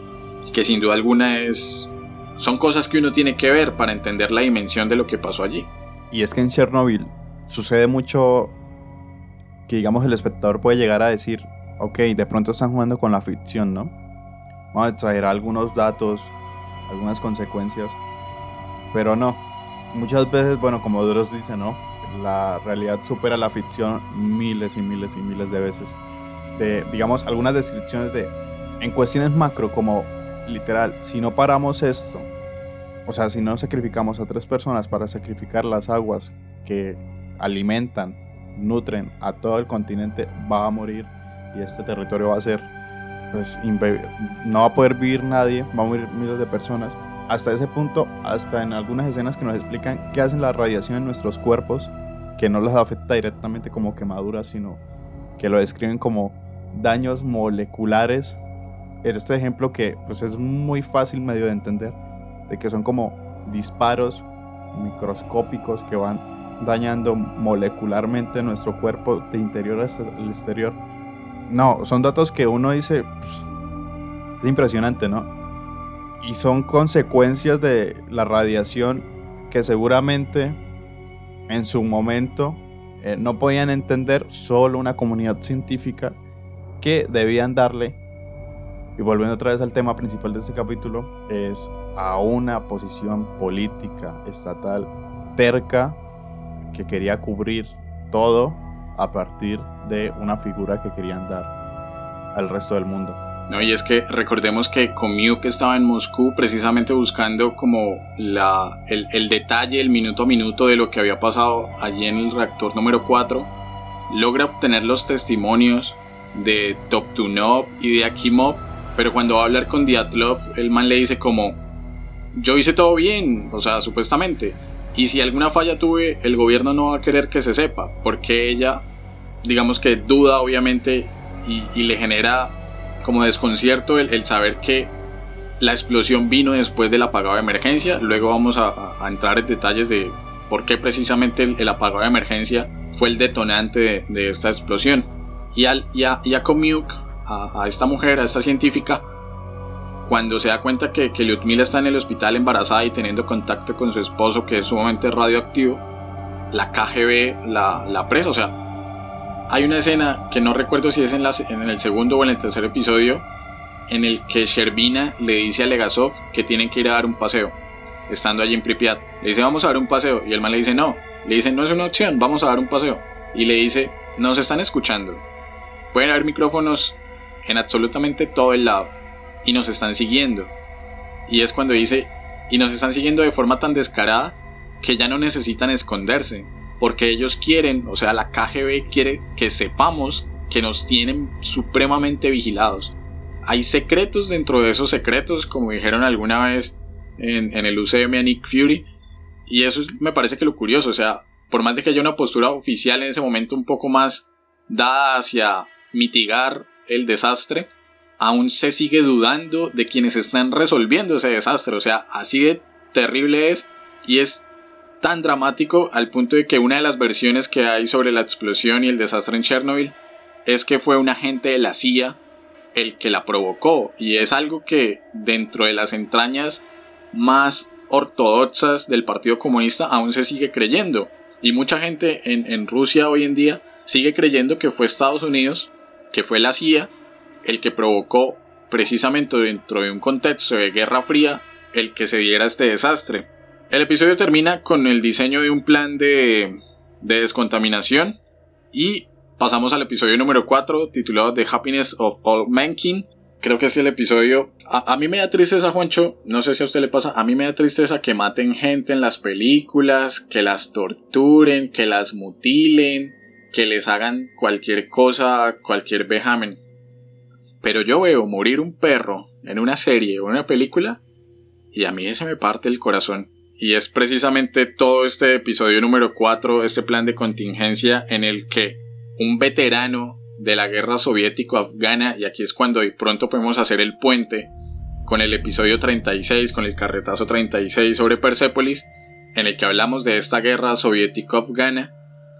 [SPEAKER 2] que sin duda alguna es... Son cosas que uno tiene que ver para entender la dimensión de lo que pasó allí.
[SPEAKER 1] Y es que en Chernobyl sucede mucho que digamos el espectador puede llegar a decir, ok, de pronto están jugando con la ficción, ¿no? Vamos a exagerar algunos datos, algunas consecuencias, pero no. Muchas veces, bueno, como Dross dice, ¿no? La realidad supera la ficción miles y miles y miles de veces. De, digamos, algunas descripciones de, en cuestiones macro, como literal, si no paramos esto, o sea, si no sacrificamos a tres personas para sacrificar las aguas que alimentan nutren a todo el continente va a morir y este territorio va a ser, pues, no va a poder vivir nadie, va a morir miles de personas. Hasta ese punto, hasta en algunas escenas que nos explican qué hacen la radiación en nuestros cuerpos, que no los afecta directamente como quemaduras, sino que lo describen como daños moleculares. Este ejemplo que pues es muy fácil medio de entender, de que son como disparos microscópicos que van dañando molecularmente nuestro cuerpo de interior hasta el exterior. No, son datos que uno dice, pues, es impresionante, ¿no? Y son consecuencias de la radiación que seguramente en su momento eh, no podían entender solo una comunidad científica que debían darle, y volviendo otra vez al tema principal de este capítulo, es a una posición política estatal terca que quería cubrir todo a partir de una figura que querían dar al resto del mundo.
[SPEAKER 2] No, y es que recordemos que Komiuk estaba en Moscú precisamente buscando como la, el, el, detalle, el minuto a minuto de lo que había pasado allí en el reactor número 4. Logra obtener los testimonios de Toptunov y de Akimov, pero cuando va a hablar con Diatlov, el man le dice como, yo hice todo bien, o sea, supuestamente, y si alguna falla tuve, el gobierno no va a querer que se sepa, porque ella, digamos que duda obviamente y, le genera como desconcierto el, saber que la explosión vino después del apagado de emergencia. Luego vamos a, entrar en detalles de por qué precisamente el, apagado de emergencia fue el detonante de, esta explosión. Y, al, a, y a, esta mujer, a esta científica, cuando se da cuenta que, que Lyudmila está en el hospital embarazada y teniendo contacto con su esposo que es sumamente radioactivo, la KGB la, la presa. O sea, hay una escena que no recuerdo si es en, en el segundo o en el tercer episodio, en el que Sherbina le dice a Legasov que tienen que ir a dar un paseo, estando allí en Pripyat. Le dice, vamos a dar un paseo. Y el man le dice, no. Le dice, no es una opción, vamos a dar un paseo. Y le dice, nos están escuchando. Pueden haber micrófonos en absolutamente todo el lado. Y nos están siguiendo. Y es cuando dice, y nos están siguiendo de forma tan descarada que ya no necesitan esconderse porque ellos quieren, o sea, la KGB quiere que sepamos que nos tienen supremamente vigilados. Hay secretos dentro de esos secretos, como dijeron alguna vez en, el UCM a Nick Fury, y eso me parece que lo curioso, o sea, por más de que haya una postura oficial en ese momento un poco más dada hacia mitigar el desastre, aún se sigue dudando de quienes están resolviendo ese desastre, o sea, así de terrible es, y es tan dramático al punto de que una de las versiones que hay sobre la explosión y el desastre en Chernobyl es que fue un agente de la CIA el que la provocó. Y es algo que dentro de las entrañas más ortodoxas del Partido Comunista aún se sigue creyendo. Y mucha gente en, en Rusia hoy en día sigue creyendo que fue Estados Unidos, que fue la CIA el que provocó precisamente dentro de un contexto de Guerra Fría el que se diera este desastre. El episodio termina con el diseño de un plan de, descontaminación y pasamos al episodio número 4 titulado The Happiness of All Mankind. Creo que es el episodio... A, mí me da tristeza, Juancho, no sé si a usted le pasa, a mí me da tristeza que maten gente en las películas, que las torturen, que las mutilen, que les hagan cualquier cosa, cualquier vejamen. Pero yo veo morir un perro en una serie o una película y a mí se me parte el corazón. Y es precisamente todo este episodio número 4, este plan de contingencia en el que un veterano de la guerra soviético-afgana, y aquí es cuando pronto podemos hacer el puente con el episodio 36, con el carretazo 36 sobre Persepolis, en el que hablamos de esta guerra soviético-afgana,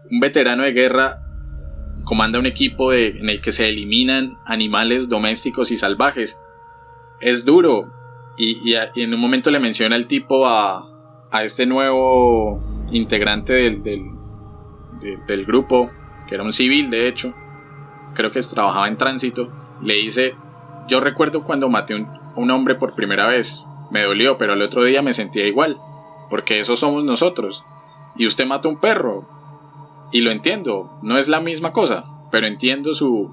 [SPEAKER 2] un veterano de guerra comanda un equipo de, en el que se eliminan animales domésticos y salvajes. Es duro, y, y en un momento le menciona el tipo a, a este nuevo integrante del, del, grupo, que era un civil de hecho, creo que trabajaba en tránsito, le dice, yo recuerdo cuando maté un, un hombre por primera vez, me dolió, pero al otro día me sentía igual, porque eso somos nosotros. Y usted mata un perro. Y lo entiendo, no es la misma cosa, pero entiendo su,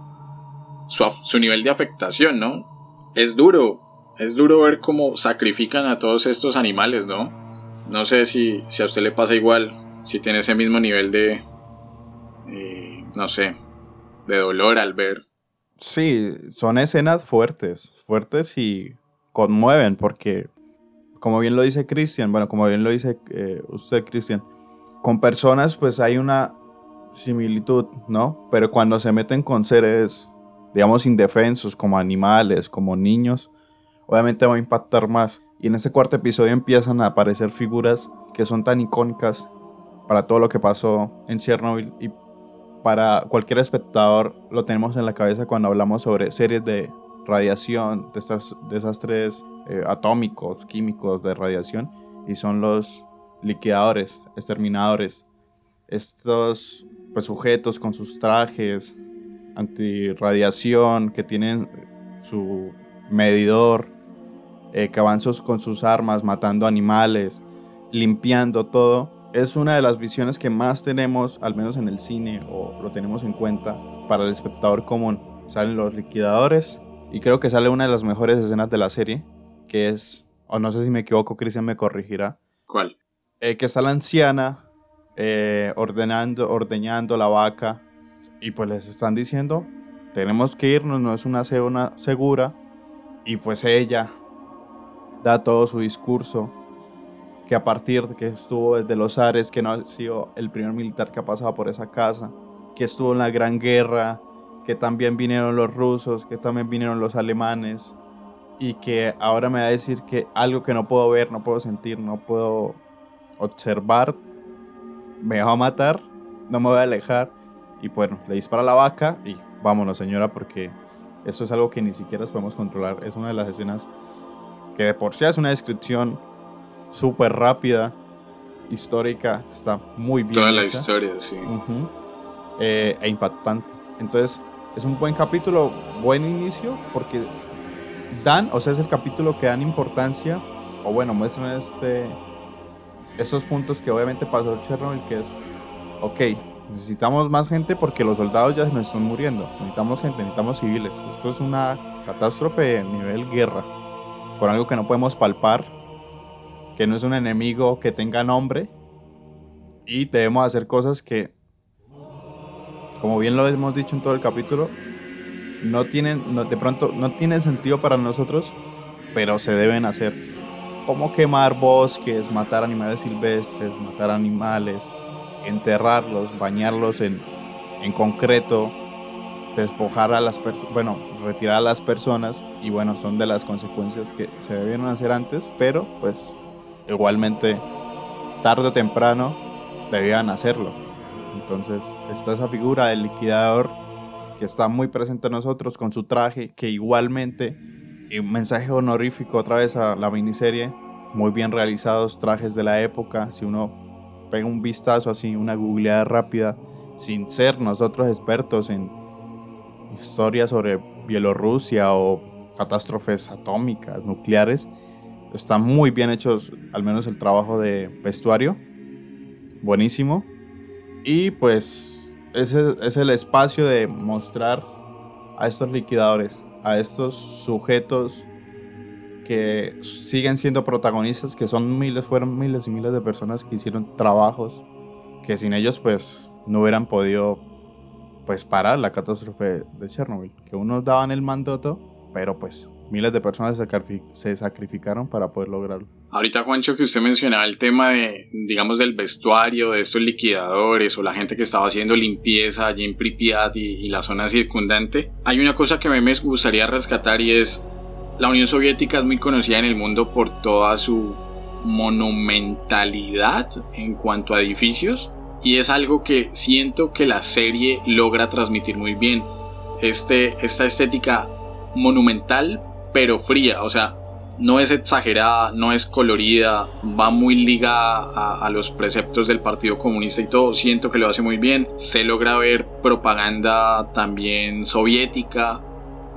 [SPEAKER 2] su, su nivel de afectación, ¿no? Es duro, es duro ver cómo sacrifican a todos estos animales, ¿no? No sé si, si a usted le pasa igual, si tiene ese mismo nivel de, eh, no sé, de dolor al ver.
[SPEAKER 1] Sí, son escenas fuertes, fuertes y conmueven porque, como bien lo dice Cristian, bueno, como bien lo dice eh, usted, Cristian, con personas pues hay una similitud, ¿no? Pero cuando se meten con seres, digamos, indefensos, como animales, como niños, obviamente va a impactar más. Y en ese cuarto episodio empiezan a aparecer figuras que son tan icónicas para todo lo que pasó en Chernobyl y para cualquier espectador lo tenemos en la cabeza cuando hablamos sobre series de radiación, de estos desastres eh, atómicos, químicos de radiación y son los liquidadores, exterminadores. Estos pues, sujetos con sus trajes antirradiación que tienen su medidor eh, que avanzan con sus armas, matando animales, limpiando todo. Es una de las visiones que más tenemos, al menos en el cine, o lo tenemos en cuenta para el espectador común. salen los liquidadores y creo que sale una de las mejores escenas de la serie, que es, o no sé si me equivoco, Cristian me corregirá.
[SPEAKER 2] ¿Cuál?
[SPEAKER 1] Eh, que está la anciana eh, ordenando, ordeñando la vaca. Y pues les están diciendo, tenemos que irnos, no es una zona segura. Y pues ella da todo su discurso que a partir de que estuvo desde los Ares, que no ha sido el primer militar que ha pasado por esa casa, que estuvo en la Gran Guerra, que también vinieron los rusos, que también vinieron los alemanes, y que ahora me va a decir que algo que no puedo ver, no puedo sentir, no puedo observar, me va a matar, no me voy a alejar, y bueno, le dispara a la vaca y vámonos señora, porque esto es algo que ni siquiera podemos controlar, es una de las escenas que de por sí es una descripción súper rápida, histórica, está muy bien.
[SPEAKER 2] Toda la historia, sí.
[SPEAKER 1] Eh, e impactante. Entonces, es un buen capítulo, buen inicio, porque dan, o sea, es el capítulo que dan importancia, o bueno, muestran este, estos puntos que obviamente pasó Chernobyl, que es, ok, necesitamos más gente porque los soldados ya se nos están muriendo, necesitamos gente, necesitamos civiles. Esto es una catástrofe a nivel guerra, por algo que no podemos palpar, que no es un enemigo que tenga nombre, y debemos hacer cosas que como bien lo hemos dicho en todo el capítulo, no tienen, de pronto no tiene sentido para nosotros, pero se deben hacer. Como quemar bosques, matar animales silvestres, matar animales, enterrarlos, bañarlos en, en concreto, despojar a las personas, bueno, retirar a las personas y bueno, son de las consecuencias que se debieron hacer antes, pero pues igualmente tarde o temprano debían hacerlo. Entonces está esa figura del liquidador que está muy presente en nosotros con su traje, que igualmente, un mensaje honorífico otra vez a la miniserie, muy bien realizados trajes de la época, si uno pega un vistazo así, una googleada rápida, sin ser nosotros expertos en historias sobre Bielorrusia o catástrofes atómicas, nucleares, están muy bien hechos, al menos el trabajo de vestuario, buenísimo. Y pues ese es el espacio de mostrar a estos liquidadores, a estos sujetos que siguen siendo protagonistas, que son miles, fueron miles y miles de personas que hicieron trabajos que sin ellos pues no hubieran podido pues parar la catástrofe de Chernobyl, que unos daban el mandato, pero pues miles de personas se sacrificaron para poder lograrlo.
[SPEAKER 2] Ahorita, Juancho, que usted mencionaba el tema de, digamos, del vestuario, de estos liquidadores o la gente que estaba haciendo limpieza allí en Pripyat y, la zona circundante, hay una cosa que a mí me gustaría rescatar y es la Unión Soviética es muy conocida en el mundo por toda su monumentalidad en cuanto a edificios y es algo que siento que la serie logra transmitir muy bien. Este, esta estética monumental pero fría, o sea, no es exagerada, no es colorida, va muy ligada a, los preceptos del Partido Comunista y todo, siento que lo hace muy bien, se logra ver propaganda también soviética,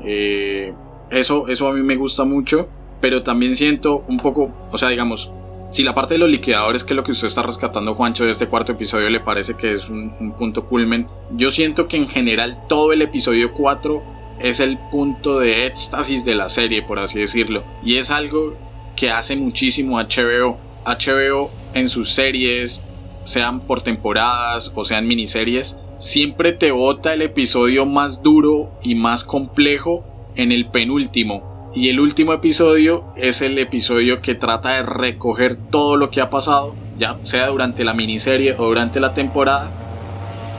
[SPEAKER 2] eh, eso, eso a mí me gusta mucho, pero también siento un poco, o sea, digamos, si la parte de los liquidadores, que lo que usted está rescatando, Juancho, de este cuarto episodio, le parece que es un, un punto culmen, yo siento que en general todo el episodio 4 es el punto de éxtasis de la serie, por así decirlo. Y es algo que hace muchísimo HBO. HBO en sus series, sean por temporadas o sean miniseries, siempre te bota el episodio más duro y más complejo en el penúltimo. Y el último episodio es el episodio que trata de recoger todo lo que ha pasado, ya sea durante la miniserie o durante la temporada,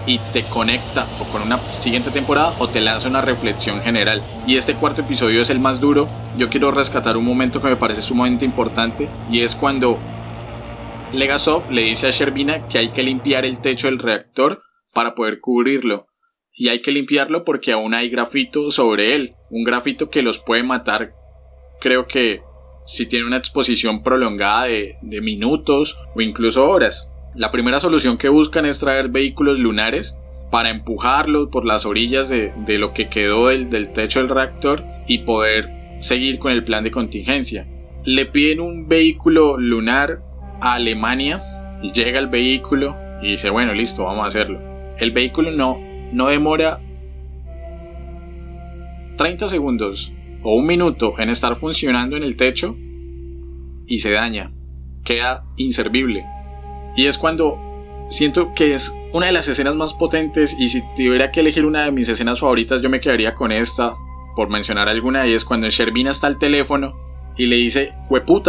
[SPEAKER 2] y te conecta o con una siguiente temporada o te lanza una reflexión general. Y este cuarto episodio es el más duro. Yo quiero rescatar un momento que me parece sumamente importante y es cuando Legasov le dice a Sherbina que hay que limpiar el techo del reactor para poder cubrirlo. Y hay que limpiarlo porque aún hay grafito sobre él. Un grafito que los puede matar. Creo que si tiene una exposición prolongada de, de minutos o incluso horas. La primera solución que buscan es traer vehículos lunares para empujarlos por las orillas de, lo que quedó del, del, techo del reactor y poder seguir con el plan de contingencia. Le piden un vehículo lunar a Alemania llega el vehículo y dice, bueno, listo, vamos a hacerlo. El vehículo no, no demora 30 segundos o un minuto en estar funcionando en el techo y se daña, queda inservible. Y es cuando siento que es una de las escenas más potentes y si tuviera que elegir una de mis escenas favoritas yo me quedaría con esta, por mencionar alguna, y es cuando Shervin está al teléfono y le dice,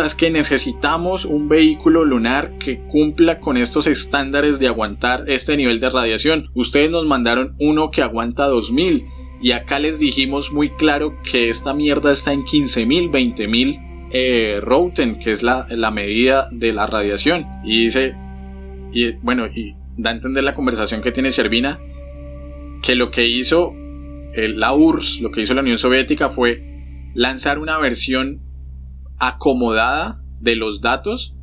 [SPEAKER 2] es que necesitamos un vehículo lunar que cumpla con estos estándares de aguantar este nivel de radiación. Ustedes nos mandaron uno que aguanta 2000 y acá les dijimos muy claro que esta mierda está en 15.000, 20.000 eh, Roten, que es la, la medida de la radiación. Y dice, y bueno, y da a entender la conversación que tiene Servina, que lo que hizo la URSS, lo que hizo la Unión Soviética fue lanzar una versión acomodada de los datos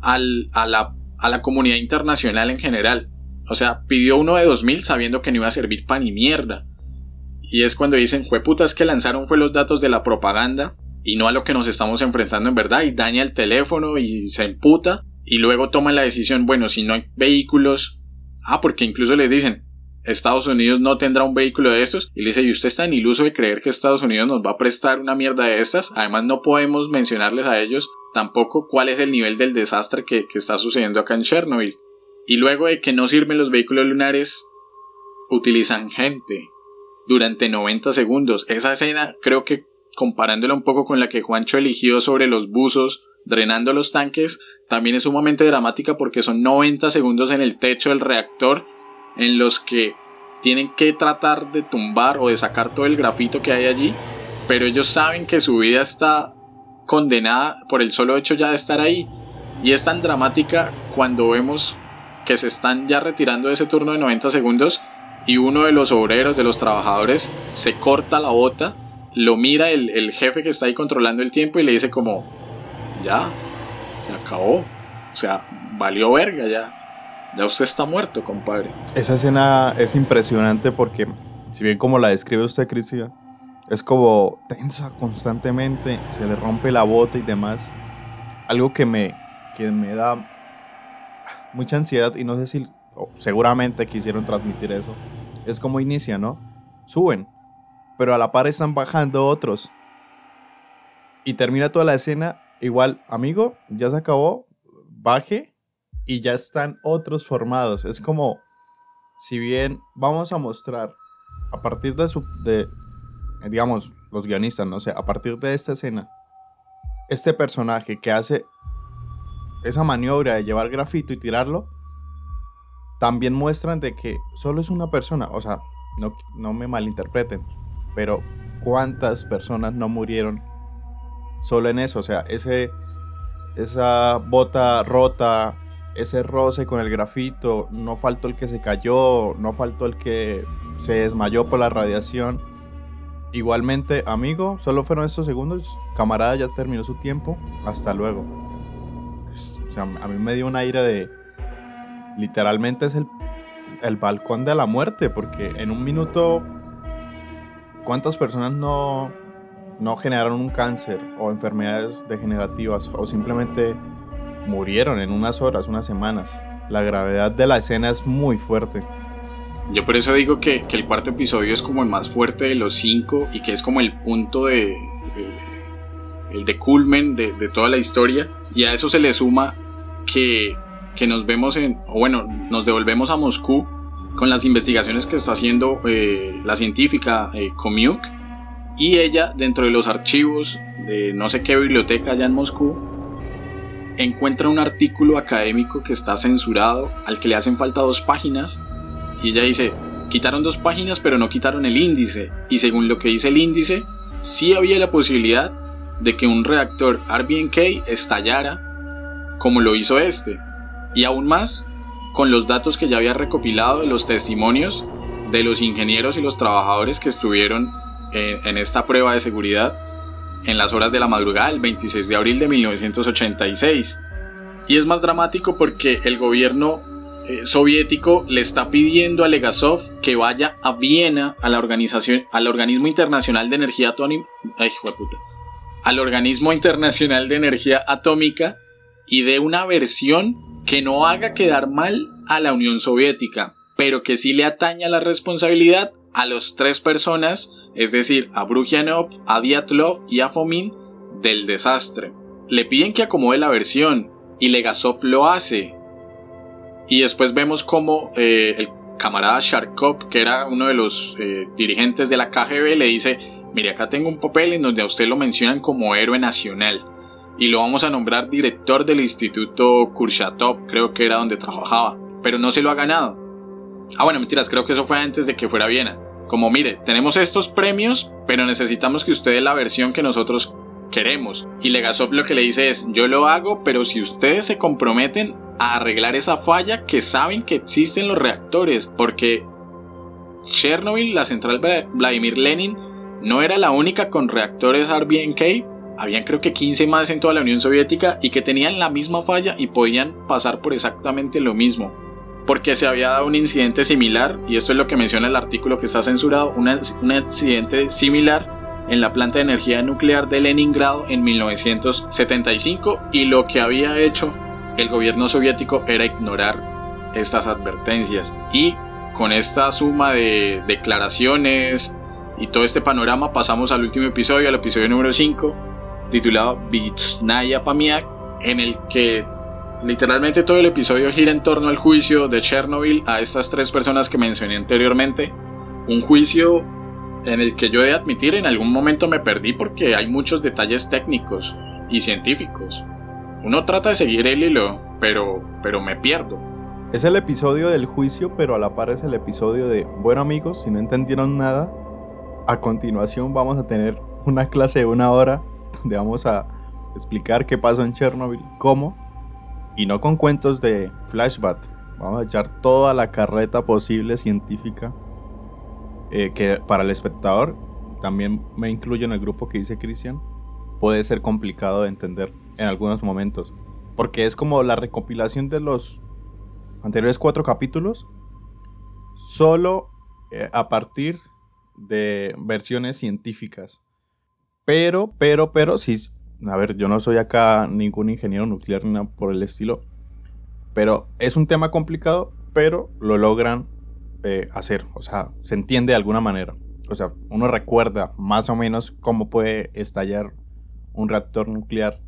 [SPEAKER 2] a, la, comunidad internacional en general. O sea, pidió uno de 2000 sabiendo que no iba a servir para ni mierda. Y es cuando dicen, fue putas que lanzaron fue los datos de la propaganda y no a lo que nos estamos enfrentando en verdad y daña el teléfono y se emputa y luego toman la decisión, bueno, si no hay vehículos, ah, porque incluso les dicen, Estados Unidos no tendrá un vehículo de estos y le dice, y usted está en iluso de creer que Estados Unidos nos va a prestar una mierda de estas, además no podemos mencionarles a ellos tampoco cuál es el nivel del desastre que, que está sucediendo acá en Chernobyl. Y luego de que no sirven los vehículos lunares, utilizan gente durante 90 segundos. Esa escena creo que comparándola un poco con la que Juancho eligió sobre los buzos drenando los tanques, también es sumamente dramática porque son 90 segundos en el techo del reactor en los que tienen que tratar de tumbar o de sacar todo el grafito que hay allí, pero ellos saben que su vida está condenada por el solo hecho ya de estar ahí. Y es tan dramática cuando vemos que se están ya retirando de ese turno de 90 segundos y uno de los obreros, de los trabajadores, se corta la bota, lo mira el, el jefe que está ahí controlando el tiempo y le dice como, ya, se acabó. O sea, valió verga ya. Ya usted está muerto, compadre.
[SPEAKER 1] Esa escena es impresionante porque, si bien como la describe usted, Cristian, es como tensa constantemente, se le rompe la bota y demás. Algo que me, que me da mucha ansiedad y no sé si seguramente quisieron transmitir eso. Es como inicia, ¿no? Suben, pero a la par están bajando otros. Y termina toda la escena igual, amigo, ya se acabó, baje y ya están otros formados. Es como, si bien vamos a mostrar a partir de su, de, digamos, los guionistas, no sé, a partir de esta escena, este personaje que hace esa maniobra de llevar grafito y tirarlo, también muestran de que solo es una persona, o sea, no, no me malinterpreten, pero cuántas personas no murieron solo en eso, o sea, ese, esa bota rota, ese roce con el grafito, no faltó el que se cayó, no faltó el que se desmayó por la radiación. Igualmente, amigo, solo fueron estos segundos, camarada ya terminó su tiempo, hasta luego. o sea, a mí me dio una ira de... Literalmente es el, el balcón de la muerte, porque en un minuto, ¿cuántas personas no, no generaron un cáncer o enfermedades degenerativas o simplemente murieron en unas horas, unas semanas. La gravedad de la escena es muy fuerte.
[SPEAKER 2] Yo por eso digo que, el cuarto episodio es como el más fuerte de los cinco y que es como el punto de... el de culmen de, toda la historia. Y a eso se le suma que, que nos vemos en... o bueno, nos devolvemos a Moscú con las investigaciones que está haciendo eh, la científica eh, Komiuk. Y ella, dentro de los archivos de no sé qué biblioteca allá en Moscú, encuentra un artículo académico que está censurado, al que le hacen falta dos páginas, y ella dice, quitaron dos páginas pero no quitaron el índice, y según lo que dice el índice, sí había la posibilidad de que un reactor RBNK estallara como lo hizo este, y aún más con los datos que ya había recopilado de los testimonios de los ingenieros y los trabajadores que estuvieron en, en esta prueba de seguridad en las horas de la madrugada el 26 de abril de 1986. Y es más dramático porque el gobierno eh, soviético le está pidiendo a Legasov que vaya a Viena a la organización, al organismo internacional de energía atómica, al organismo internacional de energía atómica y dé una versión que no haga quedar mal a la Unión Soviética, pero que sí le ataña la responsabilidad a las tres personas es decir, a Brugianov, a Diatlov y a Fomin, del desastre. Le piden que acomode la versión y Legasov lo hace. Y después vemos como eh, el camarada Sharkov, que era uno de los eh, dirigentes de la KGB, le dice, mire acá tengo un papel en donde a usted lo mencionan como héroe nacional y lo vamos a nombrar director del Instituto Kurchatov, creo que era donde trabajaba, pero no se lo ha ganado. Ah, bueno, mentiras, creo que eso fue antes de que fuera Viena. Como mire, tenemos estos premios, pero necesitamos que usted dé la versión que nosotros queremos. Y Legasov lo que le dice es, yo lo hago, pero si ustedes se comprometen a arreglar esa falla que saben que existen los reactores, porque Chernobyl, la central Vladimir Lenin, no era la única con reactores RBNK, habían creo que 15 más en toda la Unión Soviética y que tenían la misma falla y podían pasar por exactamente lo mismo. Porque se había dado un incidente similar, y esto es lo que menciona el artículo que está censurado, un accidente similar en la planta de energía nuclear de Leningrado en 1975 y lo que había hecho el gobierno soviético era ignorar estas advertencias. Y con esta suma de declaraciones y todo este panorama pasamos al último episodio, al episodio número 5, titulado Vichnaya Pamiak, en el que literalmente todo el episodio gira en torno al juicio de Chernobyl a estas tres personas que mencioné anteriormente. Un juicio en el que yo he de admitir en algún momento me perdí porque hay muchos detalles técnicos y científicos. Uno trata de seguir el hilo, pero, pero me pierdo.
[SPEAKER 1] Es el episodio del juicio, pero a la par es el episodio de, bueno amigos, si no entendieron nada, a continuación vamos a tener una clase de una hora donde vamos a explicar qué pasó en Chernobyl, cómo, y no con cuentos de flashback. Vamos a echar toda la carreta posible científica eh, que para el espectador, también me incluyo en el grupo que dice Cristian, puede ser complicado de entender en algunos momentos. Porque es como la recopilación de los anteriores cuatro capítulos, solo eh, a partir de versiones científicas. Pero, pero, pero, sí, a ver, yo no soy acá ningún ingeniero nuclear ni nada por el estilo. Pero es un tema complicado, pero lo logran eh, hacer. O sea, se entiende de alguna manera. O sea, uno recuerda más o menos cómo puede estallar un reactor nuclear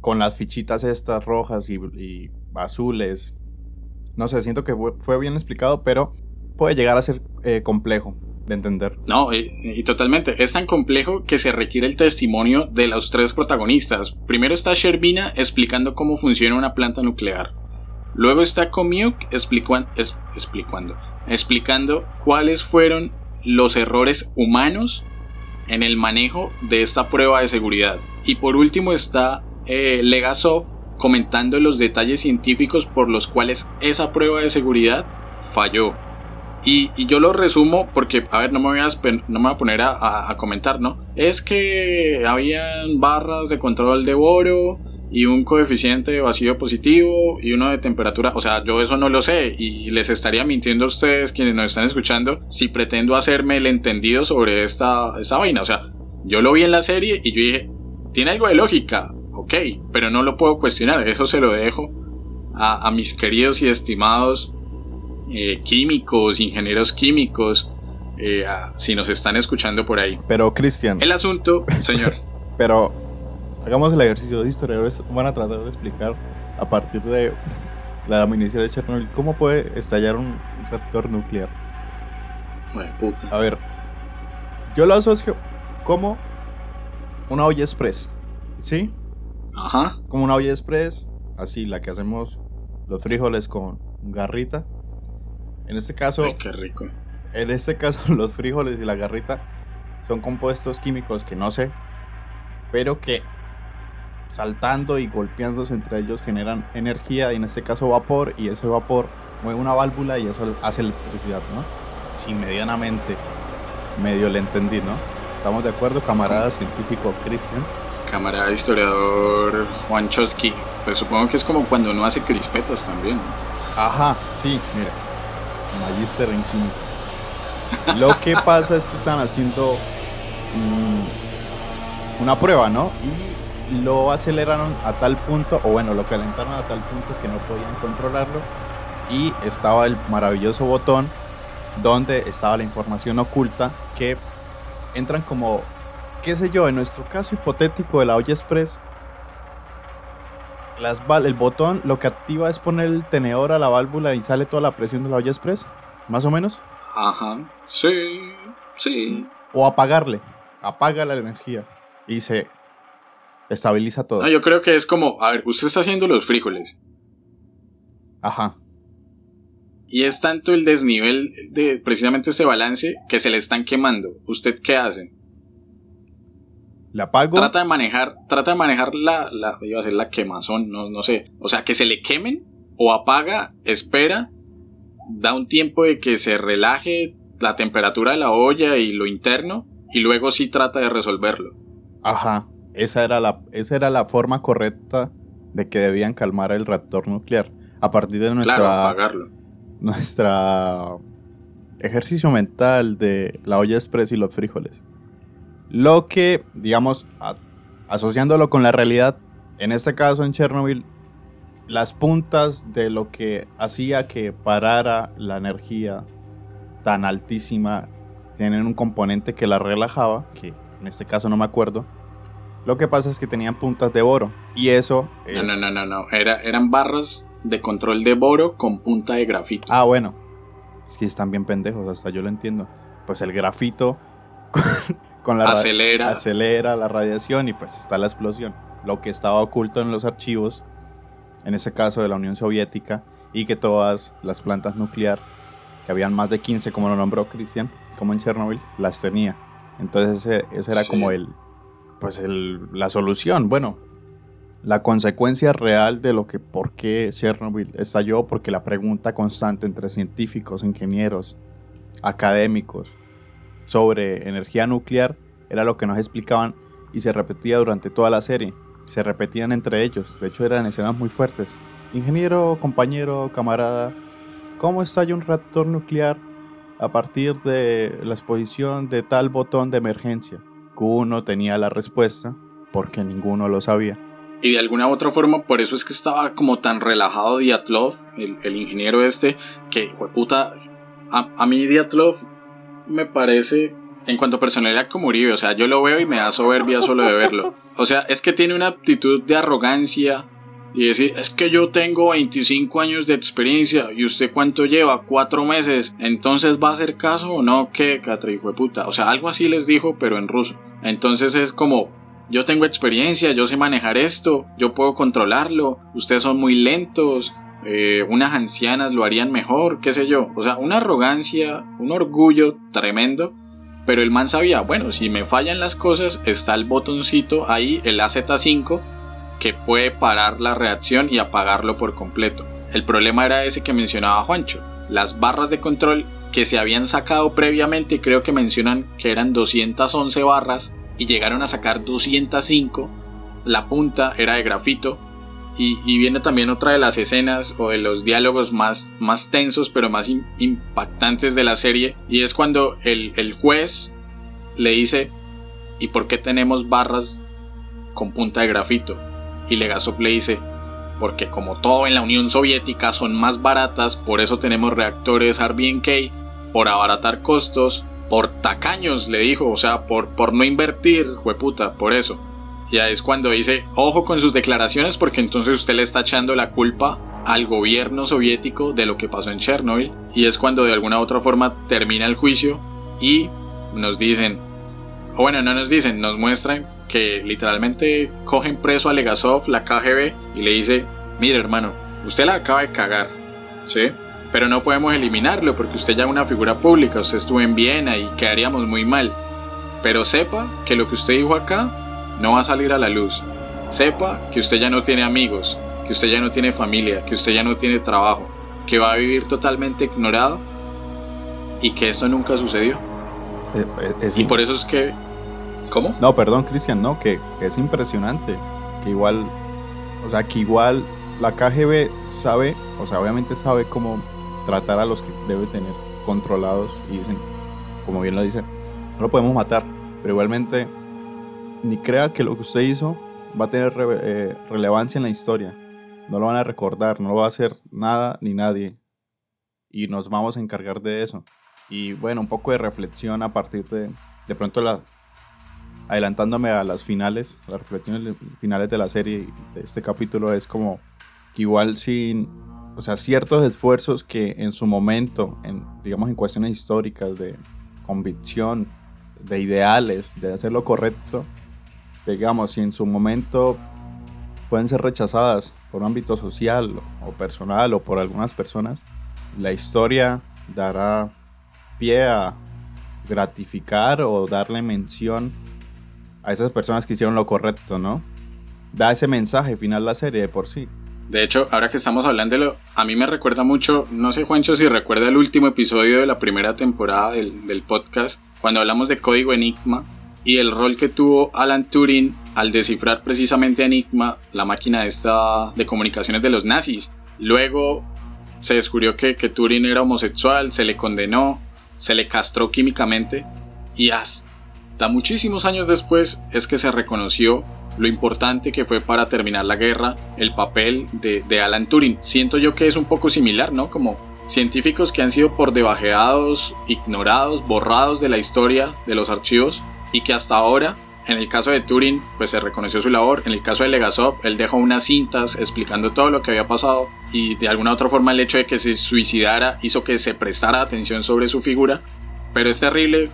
[SPEAKER 1] con las fichitas estas rojas y, azules. No sé, siento que fue bien explicado, pero puede llegar a ser eh, complejo de entender.
[SPEAKER 2] No, y, totalmente. Es tan complejo que se requiere el testimonio de los tres protagonistas. Primero está Sherbina explicando cómo funciona una planta nuclear. Luego está Komiuk explicando, explicando cuáles fueron los errores humanos en el manejo de esta prueba de seguridad. Y por último está eh, Legasov comentando los detalles científicos por los cuales esa prueba de seguridad falló. Y, yo lo resumo porque, a ver, no me voy a, no me voy a poner a, comentar, ¿no? Es que habían barras de control de boro y un coeficiente de vacío positivo y uno de temperatura. O sea, yo eso no lo sé y les estaría mintiendo a ustedes quienes nos están escuchando si pretendo hacerme el entendido sobre esta, esta vaina. O sea, yo lo vi en la serie y yo dije, tiene algo de lógica, ok, pero no lo puedo cuestionar. Eso se lo dejo a, a mis queridos y estimados eh, químicos, ingenieros químicos, eh, si nos están escuchando por ahí.
[SPEAKER 1] Pero, Cristian.
[SPEAKER 2] El asunto, señor.
[SPEAKER 1] pero, hagamos el ejercicio. Los historiadores van a tratar de explicar a partir de la miniserie de Chernobyl cómo puede estallar un reactor nuclear. A ver, yo lo asocio como una olla express, ¿sí?
[SPEAKER 2] Ajá.
[SPEAKER 1] Como una olla express, así la que hacemos los frijoles con garrita. En este caso.
[SPEAKER 2] qué rico.
[SPEAKER 1] En este caso, los frijoles y la garrita son compuestos químicos que no sé, pero que saltando y golpeándose entre ellos generan energía, y en este caso vapor, y ese vapor mueve una válvula y eso hace electricidad, ¿no? Si medianamente medio le entendí, ¿no? ¿Estamos de acuerdo, camarada científico Cristian?
[SPEAKER 2] Camarada historiador Juan Chosky. Pues supongo que es como cuando uno hace crispetas también.
[SPEAKER 1] Ajá, sí, mira Magister en química. Lo que pasa es que están haciendo una prueba, ¿no? Y lo aceleraron a tal punto, o bueno, lo calentaron a tal punto que no podían controlarlo. Y estaba el maravilloso botón donde estaba la información oculta que entran como, qué sé yo, en nuestro caso hipotético de la olla express, las el botón lo que activa es poner el tenedor a la válvula y sale toda la presión de la olla express, más o menos.
[SPEAKER 2] Ajá, sí, sí.
[SPEAKER 1] O apagarle, apaga la energía y se estabiliza todo.
[SPEAKER 2] No, yo creo que es como, a ver, usted está haciendo los frijoles.
[SPEAKER 1] Ajá.
[SPEAKER 2] Y es tanto el desnivel de precisamente ese balance que se le están quemando. ¿Usted qué hace?
[SPEAKER 1] La apago.
[SPEAKER 2] Trata de manejar, trata de manejar la, la iba a ser la quemazón, no, no sé. O sea, que se le quemen o apaga, espera, da un tiempo de que se relaje la temperatura de la olla y lo interno y luego sí trata de resolverlo.
[SPEAKER 1] Ajá, esa era la, esa era la forma correcta de que debían calmar el reactor nuclear a partir de nuestra
[SPEAKER 2] Claro, apagarlo.
[SPEAKER 1] nuestra ejercicio mental de la olla express y los frijoles. Lo que, digamos, a- asociándolo con la realidad, en este caso en Chernobyl, las puntas de lo que hacía que parara la energía tan altísima tienen un componente que la relajaba, que en este caso no me acuerdo. Lo que pasa es que tenían puntas de boro y eso
[SPEAKER 2] No, no, no, no, no. Era, eran barras de control de boro con punta de grafito.
[SPEAKER 1] Ah, bueno. Es que están bien pendejos, hasta yo lo entiendo. Pues el grafito con, la
[SPEAKER 2] Acelera.
[SPEAKER 1] acelera la radiación y pues está la explosión. Lo que estaba oculto en los archivos, en ese caso de la Unión Soviética, y que todas las plantas nuclear, que habían más de 15 como lo nombró Cristian, como en Chernobyl, las tenía. Entonces ese, ese era
[SPEAKER 2] Sí.
[SPEAKER 1] como el, pues el, la solución. Bueno, la consecuencia real de lo que por qué Chernobyl estalló, porque la pregunta constante entre científicos, ingenieros, académicos sobre energía nuclear era lo que nos explicaban y se repetía durante toda la serie. Se repetían entre ellos, de hecho eran escenas muy fuertes. Ingeniero, compañero, camarada, ¿cómo estalla un reactor nuclear a partir de la exposición de tal botón de emergencia? Uno tenía la respuesta porque ninguno lo sabía.
[SPEAKER 2] Y de alguna u otra forma, por eso es que estaba como tan relajado Diatlov, el, el ingeniero este, que, puta, a, a mí Diatlov me parece, en cuanto a personalidad, como Uribe. O sea, yo lo veo y me da soberbia solo de verlo. O sea, es que tiene una actitud de arrogancia y decir, es que yo tengo 25 años de experiencia y usted cuánto lleva, cuatro meses, entonces va a hacer caso o no, ¿qué, catra hijo de puta? O sea, algo así les dijo, pero en ruso. Entonces es como, yo tengo experiencia, yo sé manejar esto, yo puedo controlarlo, ustedes son muy lentos, eh, unas ancianas lo harían mejor, qué sé yo. O sea, una arrogancia, un orgullo tremendo. Pero el man sabía, bueno, si me fallan las cosas, está el botoncito ahí, el AZ5, que puede parar la reacción y apagarlo por completo. El problema era ese que mencionaba Juancho, las barras de control que se habían sacado previamente, creo que mencionan que eran 211 barras y llegaron a sacar 205. La punta era de grafito. Y, viene también otra de las escenas o de los diálogos más, más tensos pero más im- impactantes de la serie. Y es cuando el, el juez le dice, ¿y por qué tenemos barras con punta de grafito? Y Legasov le dice, porque como todo en la Unión Soviética son más baratas, por eso tenemos reactores RBNK, por abaratar costos, por tacaños, le dijo, o sea, por, por no invertir, hueputa, por eso. Ya es cuando dice, ojo con sus declaraciones, porque entonces usted le está echando la culpa al gobierno soviético de lo que pasó en Chernobyl. Y es cuando de alguna u otra forma termina el juicio y nos dicen, o bueno, no nos dicen, nos muestran que literalmente cogen preso a Legasov, la KGB, y le dice, mire hermano, usted la acaba de cagar, ¿sí? Pero no podemos eliminarlo porque usted ya es una figura pública, usted estuvo en Viena y quedaríamos muy mal. Pero sepa que lo que usted dijo acá no va a salir a la luz. Sepa que usted ya no tiene amigos, que usted ya no tiene familia, que usted ya no tiene trabajo, que va a vivir totalmente ignorado y que esto nunca sucedió.
[SPEAKER 1] Eh, eh, es
[SPEAKER 2] Y por eso es que... ¿Cómo?
[SPEAKER 1] No, perdón, Cristian, no, que, que es impresionante. Que igual, o sea, que igual la KGB sabe, o sea, obviamente sabe cómo tratar a los que debe tener controlados y dicen, como bien lo dice, no lo podemos matar, pero igualmente ni crea que lo que usted hizo va a tener eh, relevancia en la historia. No lo van a recordar, no lo va a hacer nada ni nadie. Y nos vamos a encargar de eso. Y bueno, un poco de reflexión a partir de, de pronto la, adelantándome a las finales, las reflexiones finales de la serie de este capítulo es como igual sin, o sea, ciertos esfuerzos que en su momento, en, digamos en cuestiones históricas de convicción, de ideales, de hacer lo correcto, digamos, si en su momento pueden ser rechazadas por un ámbito social o personal o por algunas personas, la historia dará pie a gratificar o darle mención a esas personas que hicieron lo correcto, ¿no? Da ese mensaje final la serie de por sí.
[SPEAKER 2] De hecho, ahora que estamos hablando, de lo, a mí me recuerda mucho, no sé Juancho si recuerda el último episodio de la primera temporada del, del podcast, cuando hablamos de Código Enigma y el rol que tuvo Alan Turing al descifrar precisamente Enigma, la máquina esta de comunicaciones de los nazis. Luego se descubrió que, que Turing era homosexual, se le condenó, se le castró químicamente y hasta muchísimos años después es que se reconoció lo importante que fue para terminar la guerra el papel de, Alan Turing. Siento yo que es un poco similar, ¿no? Como científicos que han sido por debajeados, ignorados, borrados de la historia, de los archivos, y que hasta ahora, en el caso de Turing, pues se reconoció su labor. En el caso de Legasov, él dejó unas cintas explicando todo lo que había pasado y de alguna otra forma el hecho de que se suicidara hizo que se prestara atención sobre su figura. Pero es terrible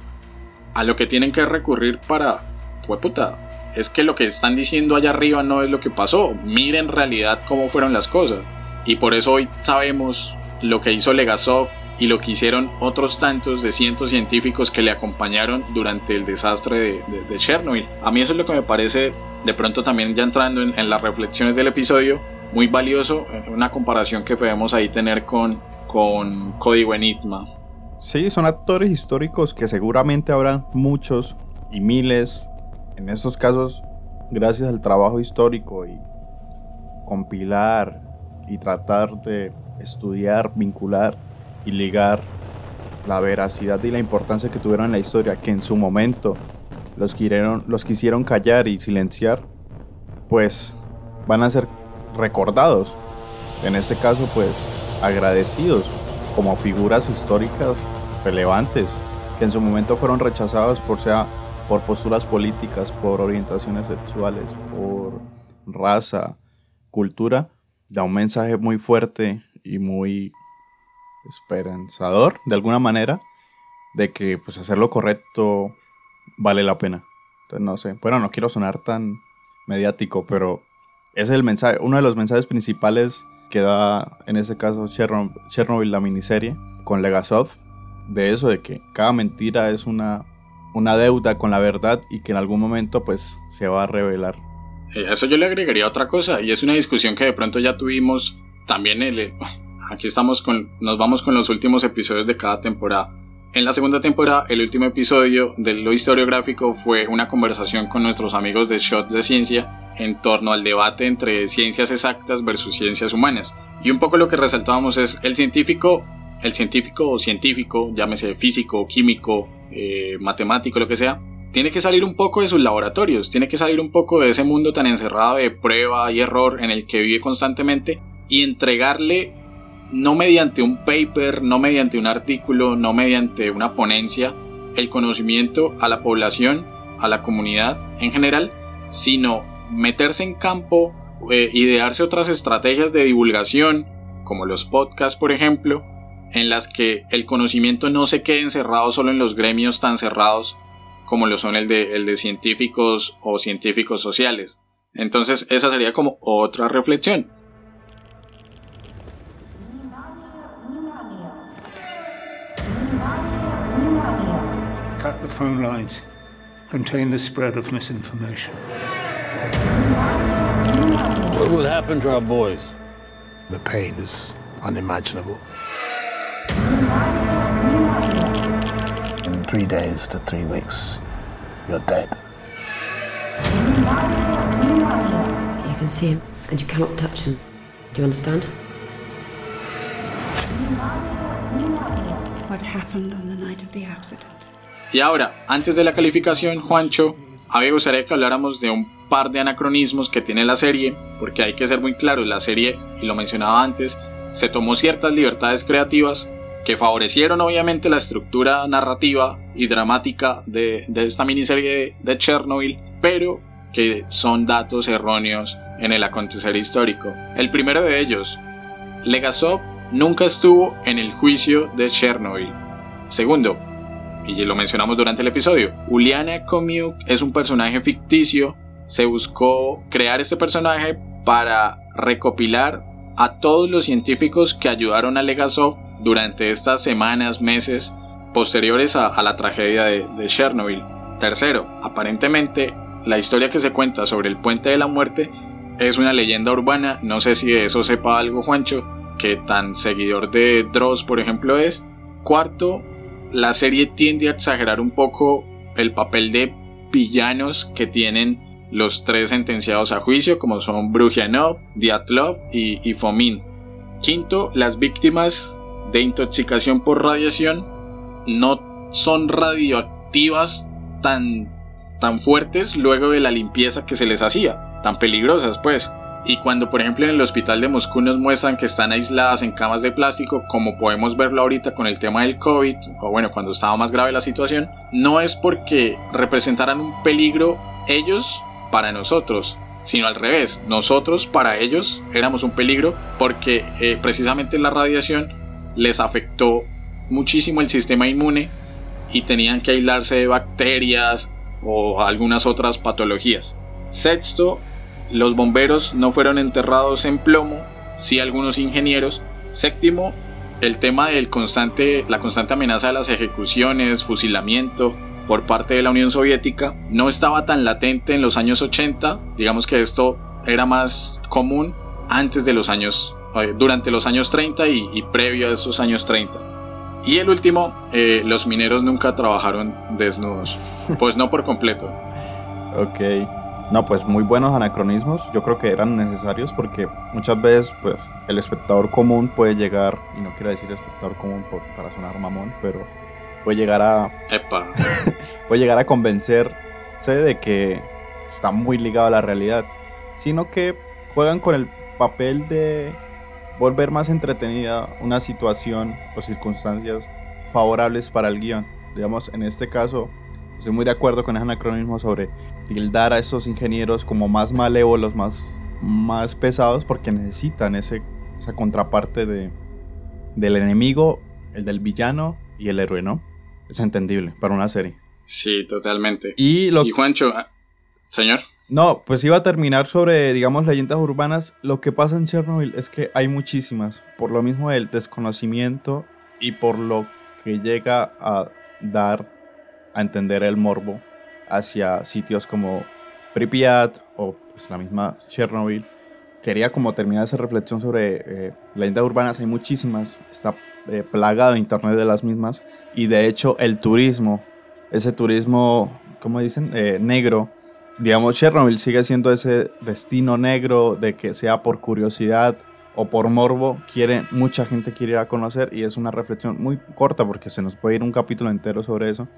[SPEAKER 2] a lo que tienen que recurrir para... Puta, es que lo que están diciendo allá arriba no es lo que pasó. Miren en realidad cómo fueron las cosas. Y por eso hoy sabemos lo que hizo Legasov y lo que hicieron otros tantos de cientos científicos que le acompañaron durante el desastre de, Chernobyl. A mí eso es lo que me parece, de pronto también ya entrando en, en las reflexiones del episodio, muy valioso, una comparación que podemos ahí tener con, con Código Enigma.
[SPEAKER 1] Sí, son actores históricos que seguramente habrán muchos y miles en estos casos, gracias al trabajo histórico y compilar y tratar de estudiar, vincular y ligar la veracidad y la importancia que tuvieron en la historia, que en su momento los quisieron, los quisieron callar y silenciar, pues van a ser recordados. En este caso, pues agradecidos como figuras históricas relevantes que en su momento fueron rechazados por sea por posturas políticas, por orientaciones sexuales, por raza, cultura, da un mensaje muy fuerte y muy esperanzador, de alguna manera, de que pues hacer lo correcto vale la pena. Entonces no sé, bueno, no quiero sonar tan mediático, pero es el mensaje, uno de los mensajes principales que da en este caso Chernobyl, la miniserie con Legasov, de eso de que cada mentira es una una deuda con la verdad y que en algún momento pues se va a revelar.
[SPEAKER 2] Eh, eso yo le agregaría otra cosa y es una discusión que de pronto ya tuvimos también el, aquí estamos con nos vamos con los últimos episodios de cada temporada. En la segunda temporada, el último episodio de lo historiográfico fue una conversación con nuestros amigos de Shots de Ciencia en torno al debate entre ciencias exactas versus ciencias humanas. Y un poco lo que resaltábamos es el científico, el científico o científico, llámese físico, químico, eh, matemático, lo que sea, tiene que salir un poco de sus laboratorios, tiene que salir un poco de ese mundo tan encerrado de prueba y error en el que vive constantemente y entregarle no mediante un paper, no mediante un artículo, no mediante una ponencia, el conocimiento a la población, a la comunidad en general, sino meterse en campo, eh, idearse otras estrategias de divulgación, como los podcasts, por ejemplo, en las que el conocimiento no se quede encerrado solo en los gremios tan cerrados como lo son el de, el de científicos o científicos sociales. Entonces esa sería como otra reflexión. The phone lines. Contain the spread of misinformation. What will happen to our boys? The pain is unimaginable. In three days to three weeks, you're dead. You can see him, and you cannot touch him. Do you understand? What happened on the night of the accident? Y ahora, antes de la calificación, Juancho, a mí me gustaría que habláramos de un par de anacronismos que tiene la serie, porque hay que ser muy claro, la serie, y lo mencionaba antes, se tomó ciertas libertades creativas que favorecieron obviamente la estructura narrativa y dramática de, de esta miniserie de Chernobyl, pero que son datos erróneos en el acontecer histórico. El primero de ellos, Legasov nunca estuvo en el juicio de Chernobyl. Segundo, y lo mencionamos durante el episodio, Uliana Komiuk es un personaje ficticio. Se buscó crear este personaje para recopilar a todos los científicos que ayudaron a Legasov durante estas semanas, meses posteriores a, la tragedia de, de Chernobyl. Tercero, aparentemente la historia que se cuenta sobre el puente de la muerte es una leyenda urbana, no sé si de eso sepa algo Juancho, que tan seguidor de Dross por ejemplo es. Cuarto, la serie tiende a exagerar un poco el papel de villanos que tienen los tres sentenciados a juicio, como son Brujanov, Diatlov y, Fomin. Quinto, las víctimas de intoxicación por radiación no son radioactivas tan, tan fuertes luego de la limpieza que se les hacía, tan peligrosas pues. Y cuando por ejemplo en el hospital de Moscú nos muestran que están aisladas en camas de plástico, como podemos verlo ahorita con el tema del COVID, o bueno, cuando estaba más grave la situación, no es porque representaran un peligro ellos para nosotros, sino al revés, nosotros para ellos éramos un peligro porque eh, precisamente la radiación les afectó muchísimo el sistema inmune y tenían que aislarse de bacterias o algunas otras patologías. Sexto, los bomberos no fueron enterrados en plomo, sí algunos ingenieros. Séptimo, el tema de la constante amenaza de las ejecuciones, fusilamiento, por parte de la Unión Soviética no estaba tan latente en los años 80, digamos que esto era más común antes de los años, eh, durante los años 30 y, previo a esos años 30. Y el último, eh, los mineros nunca trabajaron desnudos, pues no por completo.
[SPEAKER 1] ok. No, pues muy buenos anacronismos. Yo creo que eran necesarios porque muchas veces, pues, el espectador común puede llegar, y no quiero decir espectador común para sonar mamón, pero puede llegar a. puede llegar a convencerse de que está muy ligado a la realidad. Sino que juegan con el papel de volver más entretenida una situación o circunstancias favorables para el guion. Digamos, en este caso, estoy muy de acuerdo con ese anacronismo sobre tildar a estos ingenieros como más malévolos, más, más pesados, porque necesitan ese, esa contraparte de, del enemigo, el del villano y el héroe, ¿no? Es entendible para una serie.
[SPEAKER 2] Sí, totalmente.
[SPEAKER 1] Y, lo...
[SPEAKER 2] y Juancho, ah, señor.
[SPEAKER 1] No, pues iba a terminar sobre, digamos, leyendas urbanas. Lo que pasa en Chernobyl es que hay muchísimas, por lo mismo del desconocimiento y por lo que llega a dar a entender el morbo hacia sitios como Pripyat o pues, la misma Chernobyl. Quería como terminar esa reflexión sobre eh, leyendas urbanas, hay muchísimas, está eh, plagado internet de las mismas, y de hecho el turismo, ese turismo, ¿cómo dicen? Eh, negro, digamos, Chernobyl sigue siendo ese destino negro de que sea por curiosidad o por morbo, quiere, mucha gente quiere ir a conocer y es una reflexión muy corta porque se nos puede ir un capítulo entero sobre eso,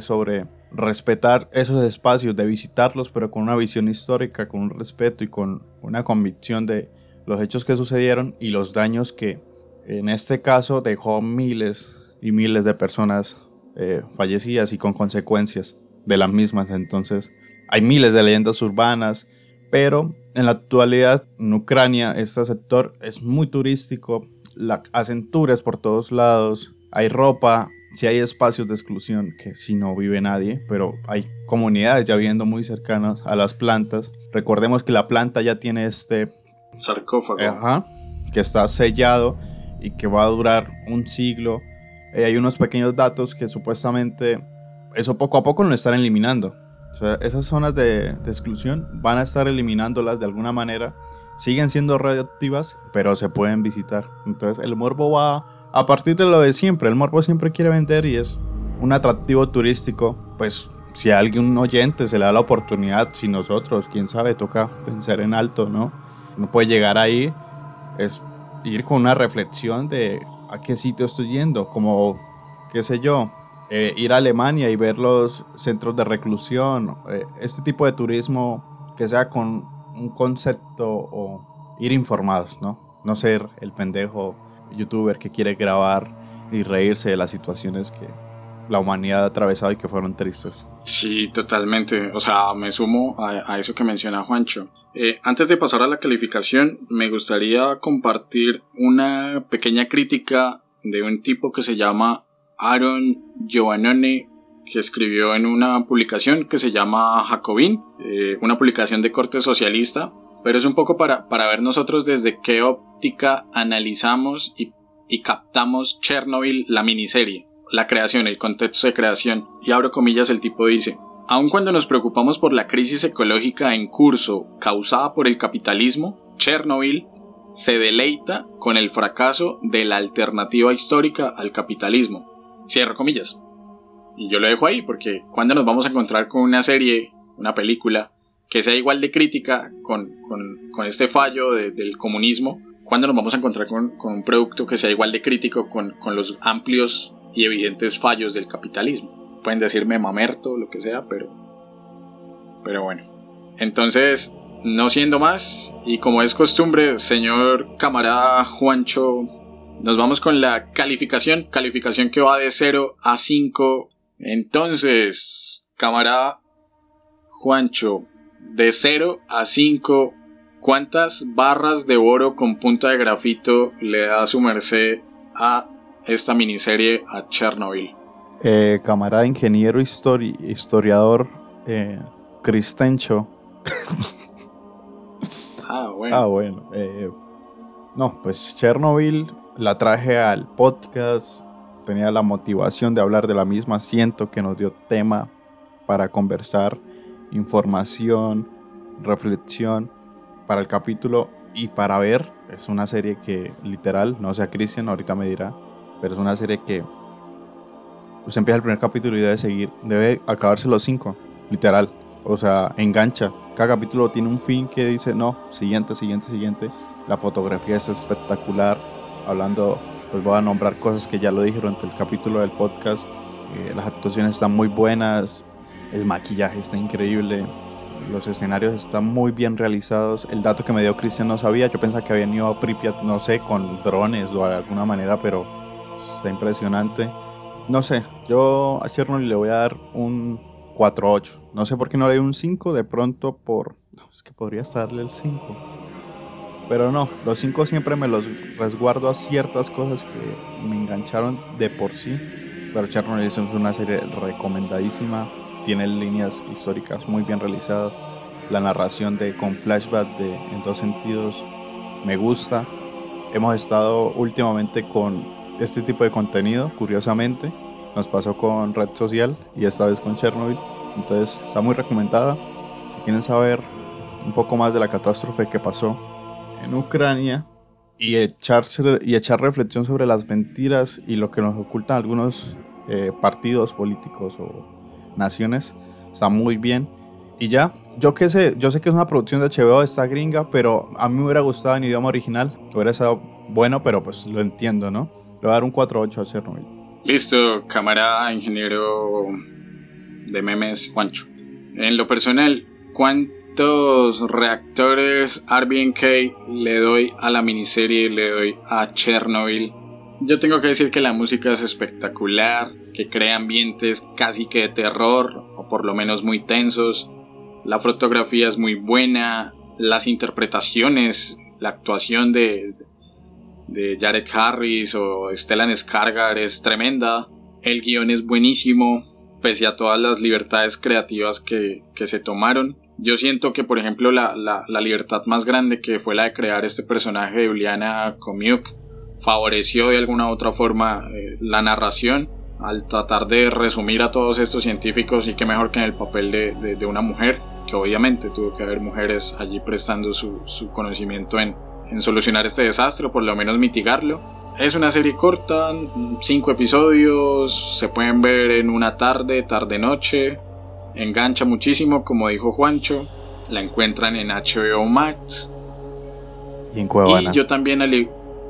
[SPEAKER 1] sobre respetar esos espacios, de visitarlos, pero con una visión histórica, con un respeto y con una convicción de los hechos que sucedieron y los daños que en este caso dejó miles y miles de personas eh, fallecidas y con consecuencias de las mismas. Entonces, hay miles de leyendas urbanas, pero en la actualidad en Ucrania este sector es muy turístico, la, hacen tours por todos lados, hay ropa, si hay espacios de exclusión que si no vive nadie, pero hay comunidades ya viviendo muy cercanas a las plantas. Recordemos que la planta ya tiene este
[SPEAKER 2] sarcófago,
[SPEAKER 1] que está sellado y que va a durar un siglo. Eh, hay unos pequeños datos que supuestamente eso poco a poco lo están eliminando. Esas zonas de, exclusión van a estar eliminándolas de alguna manera. Siguen siendo radioactivas, pero se pueden visitar. Entonces el morbo va a partir de lo de siempre. El morbo siempre quiere vender y es un atractivo turístico. Pues si a alguien un oyente se le da la oportunidad, si nosotros, quién sabe, toca pensar en alto, ¿no? No puede llegar ahí, es ir con una reflexión de a qué sitio estoy yendo, como, qué sé yo, eh, ir a Alemania y ver los centros de reclusión, eh, este tipo de turismo que sea con un concepto o ir informados, ¿no? No ser el pendejo youtuber que quiere grabar y reírse de las situaciones que la humanidad ha atravesado y que fueron tristes.
[SPEAKER 2] Sí, totalmente. O sea, me sumo a, eso que menciona Juancho. Eh, antes de pasar a la calificación, me gustaría compartir una pequeña crítica de un tipo que se llama Aaron Giovannone que escribió en una publicación que se llama Jacobin, eh, una publicación de corte socialista, pero es un poco para, para ver nosotros desde qué óptica analizamos y, y captamos Chernobyl, la miniserie, la creación, el contexto de creación. Y abro comillas, el tipo dice, Aun cuando nos preocupamos por la crisis ecológica en curso causada por el capitalismo, Chernobyl se deleita con el fracaso de la alternativa histórica al capitalismo. Cierro comillas. Y yo lo dejo ahí porque cuando nos vamos a encontrar con una serie, una película, que sea igual de crítica con, este fallo del comunismo, cuando nos vamos a encontrar con, un producto que sea igual de crítico con, los amplios y evidentes fallos del capitalismo. Pueden decirme mamerto, lo que sea, pero, pero bueno. Entonces, no siendo más, y como es costumbre, señor camarada Juancho, nos vamos con la calificación, calificación que va de 0 a 5 entonces, camarada Juancho, de 0 a 5, ¿cuántas barras de oro con punta de grafito le da su merced a esta miniserie a Chernobyl?
[SPEAKER 1] Eh, camarada ingeniero historiador eh, Cristencho.
[SPEAKER 2] ah, bueno.
[SPEAKER 1] Ah, bueno. Eh, no, pues Chernobyl la traje al podcast tenía la motivación de hablar de la misma, siento que nos dio tema para conversar, información, reflexión para el capítulo y para ver. Es una serie que literal, no sea Cristian, ahorita me dirá, pero es una serie que usted empieza el primer capítulo y debe seguir, debe acabarse los cinco, literal. O sea, engancha. Cada capítulo tiene un fin que dice, no, siguiente, siguiente, siguiente. La fotografía es espectacular, hablando pues voy a nombrar cosas que ya lo dije durante el capítulo del podcast. Eh, las actuaciones están muy buenas, el maquillaje está increíble, los escenarios están muy bien realizados. El dato que me dio Cristian no sabía, yo pensaba que habían ido a Pripyat, no sé, con drones o de alguna manera, pero está impresionante. No sé, yo a Chernobyl le voy a dar un 4-8. No sé por qué no le doy un 5, de pronto por... es que podría darle el 5 pero no, los cinco siempre me los resguardo a ciertas cosas que me engancharon de por sí. Pero Chernobyl es una serie recomendadísima. Tiene líneas históricas muy bien realizadas. La narración de con flashback de, en dos sentidos me gusta. Hemos estado últimamente con este tipo de contenido, curiosamente. Nos pasó con Red Social y esta vez con Chernobyl. Entonces está muy recomendada. Si quieren saber un poco más de la catástrofe que pasó en Ucrania y, echarse, y echar reflexión sobre las mentiras y lo que nos ocultan algunos eh, partidos políticos o naciones. Está muy bien. Y ya, yo que sé, yo sé que es una producción de HBO, esta gringa, pero a mí me hubiera gustado en idioma original. Hubiera sido bueno, pero pues lo entiendo, ¿no? Le voy a dar un 4-8 a Chernobyl.
[SPEAKER 2] Listo, cámara, ingeniero de memes, Juancho. En lo personal, ¿cuánto ¿Cuántos reactores RBNK le doy a la miniserie, le doy a Chernobyl? Yo tengo que decir que la música es espectacular, que crea ambientes casi que de terror, o por lo menos muy tensos. La fotografía es muy buena, las interpretaciones, la actuación de, de Jared Harris o Stellan Skargar es tremenda. El guion es buenísimo, pese a todas las libertades creativas que, que se tomaron. Yo siento que, por ejemplo, la, la, libertad más grande que fue la de crear este personaje de Juliana Komiuk favoreció de alguna u otra forma eh, la narración al tratar de resumir a todos estos científicos y que mejor que en el papel de, de, una mujer, que obviamente tuvo que haber mujeres allí prestando su, su conocimiento en, en solucionar este desastre o por lo menos mitigarlo. Es una serie corta, cinco episodios, se pueden ver en una tarde, tarde-noche, engancha muchísimo, como dijo Juancho. La encuentran en HBO Max.
[SPEAKER 1] Y en Cuevana.
[SPEAKER 2] Y yo también al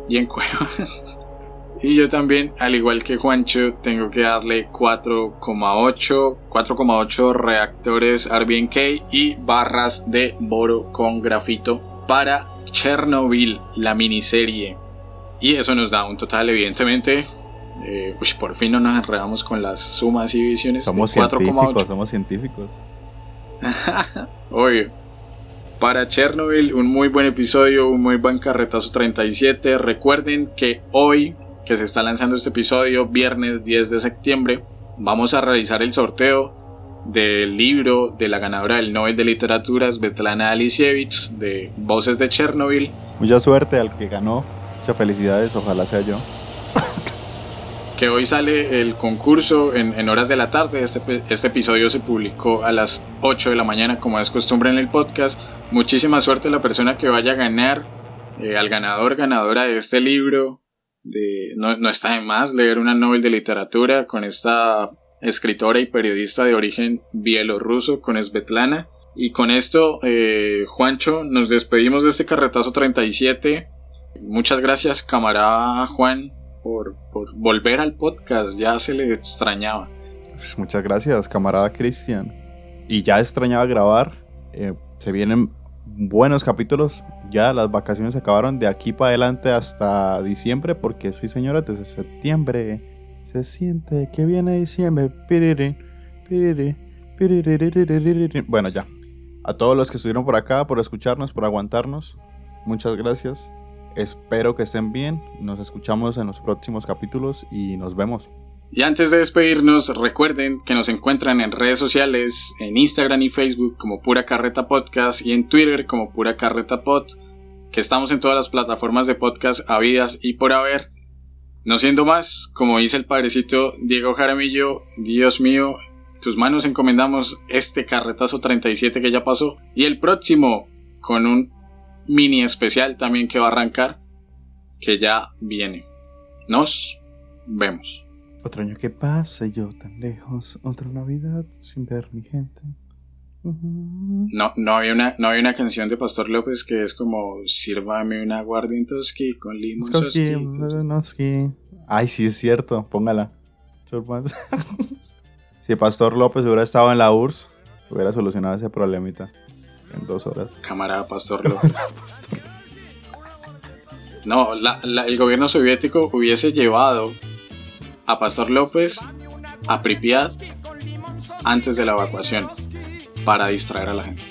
[SPEAKER 2] y en y yo también, al igual que Juancho, tengo que darle 4,8 4,8 reactores RBNK y barras de boro con grafito para Chernobyl, la miniserie. Y eso nos da un total, evidentemente, Eh, por fin no nos enredamos con las sumas y divisiones.
[SPEAKER 1] Somos científicos, somos científicos.
[SPEAKER 2] Obvio. Para Chernobyl, un muy buen episodio, un muy buen carretazo 37. Recuerden que hoy, que se está lanzando este episodio, viernes 10 de septiembre, vamos a realizar el sorteo del libro de la ganadora del Nobel de Literatura, Svetlana Alisievich, de Voces de Chernobyl.
[SPEAKER 1] Mucha suerte al que ganó, muchas felicidades, ojalá sea yo.
[SPEAKER 2] que hoy sale el concurso en, horas de la tarde. Este, este, episodio se publicó a las 8 de la mañana, como es costumbre en el podcast. Muchísima suerte a la persona que vaya a ganar, eh, al ganador, ganadora de este libro. De, no, está de más leer una Nobel de literatura con esta escritora y periodista de origen bielorruso, con Svetlana. Y con esto, eh, Juancho, nos despedimos de este carretazo 37. Muchas gracias, camarada Juan, por, volver al podcast. Ya se le extrañaba.
[SPEAKER 1] Pues muchas gracias, camarada Cristian. Y ya extrañaba grabar. Eh, se vienen buenos capítulos. Ya las vacaciones se acabaron de aquí para adelante hasta diciembre. Porque sí, señora, desde septiembre se siente que viene diciembre. Bueno, ya. A todos los que estuvieron por acá, por escucharnos, por aguantarnos. Muchas gracias. Espero que estén bien. Nos escuchamos en los próximos capítulos y nos vemos.
[SPEAKER 2] Y antes de despedirnos, recuerden que nos encuentran en redes sociales, en Instagram y Facebook como Pura Carreta Podcast y en Twitter como Pura Carreta Pod, que estamos en todas las plataformas de podcast habidas y por haber. No siendo más, como dice el padrecito Diego Jaramillo, Dios mío, tus manos encomendamos este carretazo 37 que ya pasó y el próximo con un mini especial también que va a arrancar, que ya viene. Nos vemos.
[SPEAKER 1] Otro año que pasa, yo tan lejos, otra Navidad sin ver mi gente.
[SPEAKER 2] No, no había una, no hay una canción de Pastor López que es como sírvame una aguardientoski con limón
[SPEAKER 1] Ay, sí es cierto, póngala. si Pastor López hubiera estado en la URSS, hubiera solucionado ese problemita en dos horas.
[SPEAKER 2] Camarada Pastor López. No, el gobierno soviético hubiese llevado a Pastor López a Pripyat antes de la evacuación para distraer a la gente.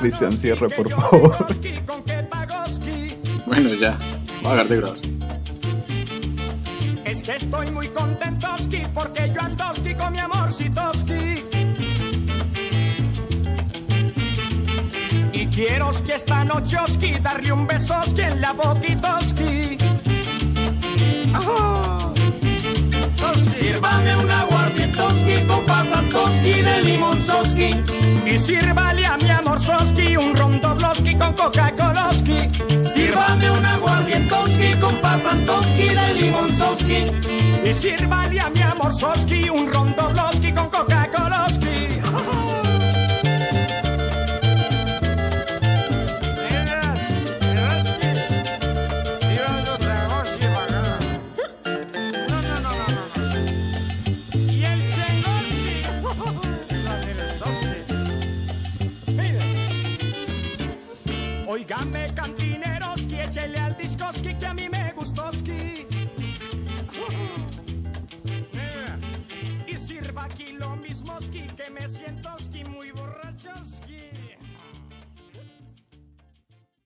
[SPEAKER 1] Cristian, cierre, por favor.
[SPEAKER 2] Bueno, ya. Voy a agarrar de grabar.
[SPEAKER 4] Es que estoy muy contento porque yo andoski con mi amor Quiero que esta noche oski darle un besoski en la boquitoski. Oh. Sírvame un aguardientoski con pasantoski de limonzoski. Y sírvale a mi amor soski un rondobloski con Coca-Coloski. Sírvame un aguardientoski con pasantoski de limonzoski. Y sírvale a mi amor soski un rondobloski con Coca-Coloski. Oígame cantar.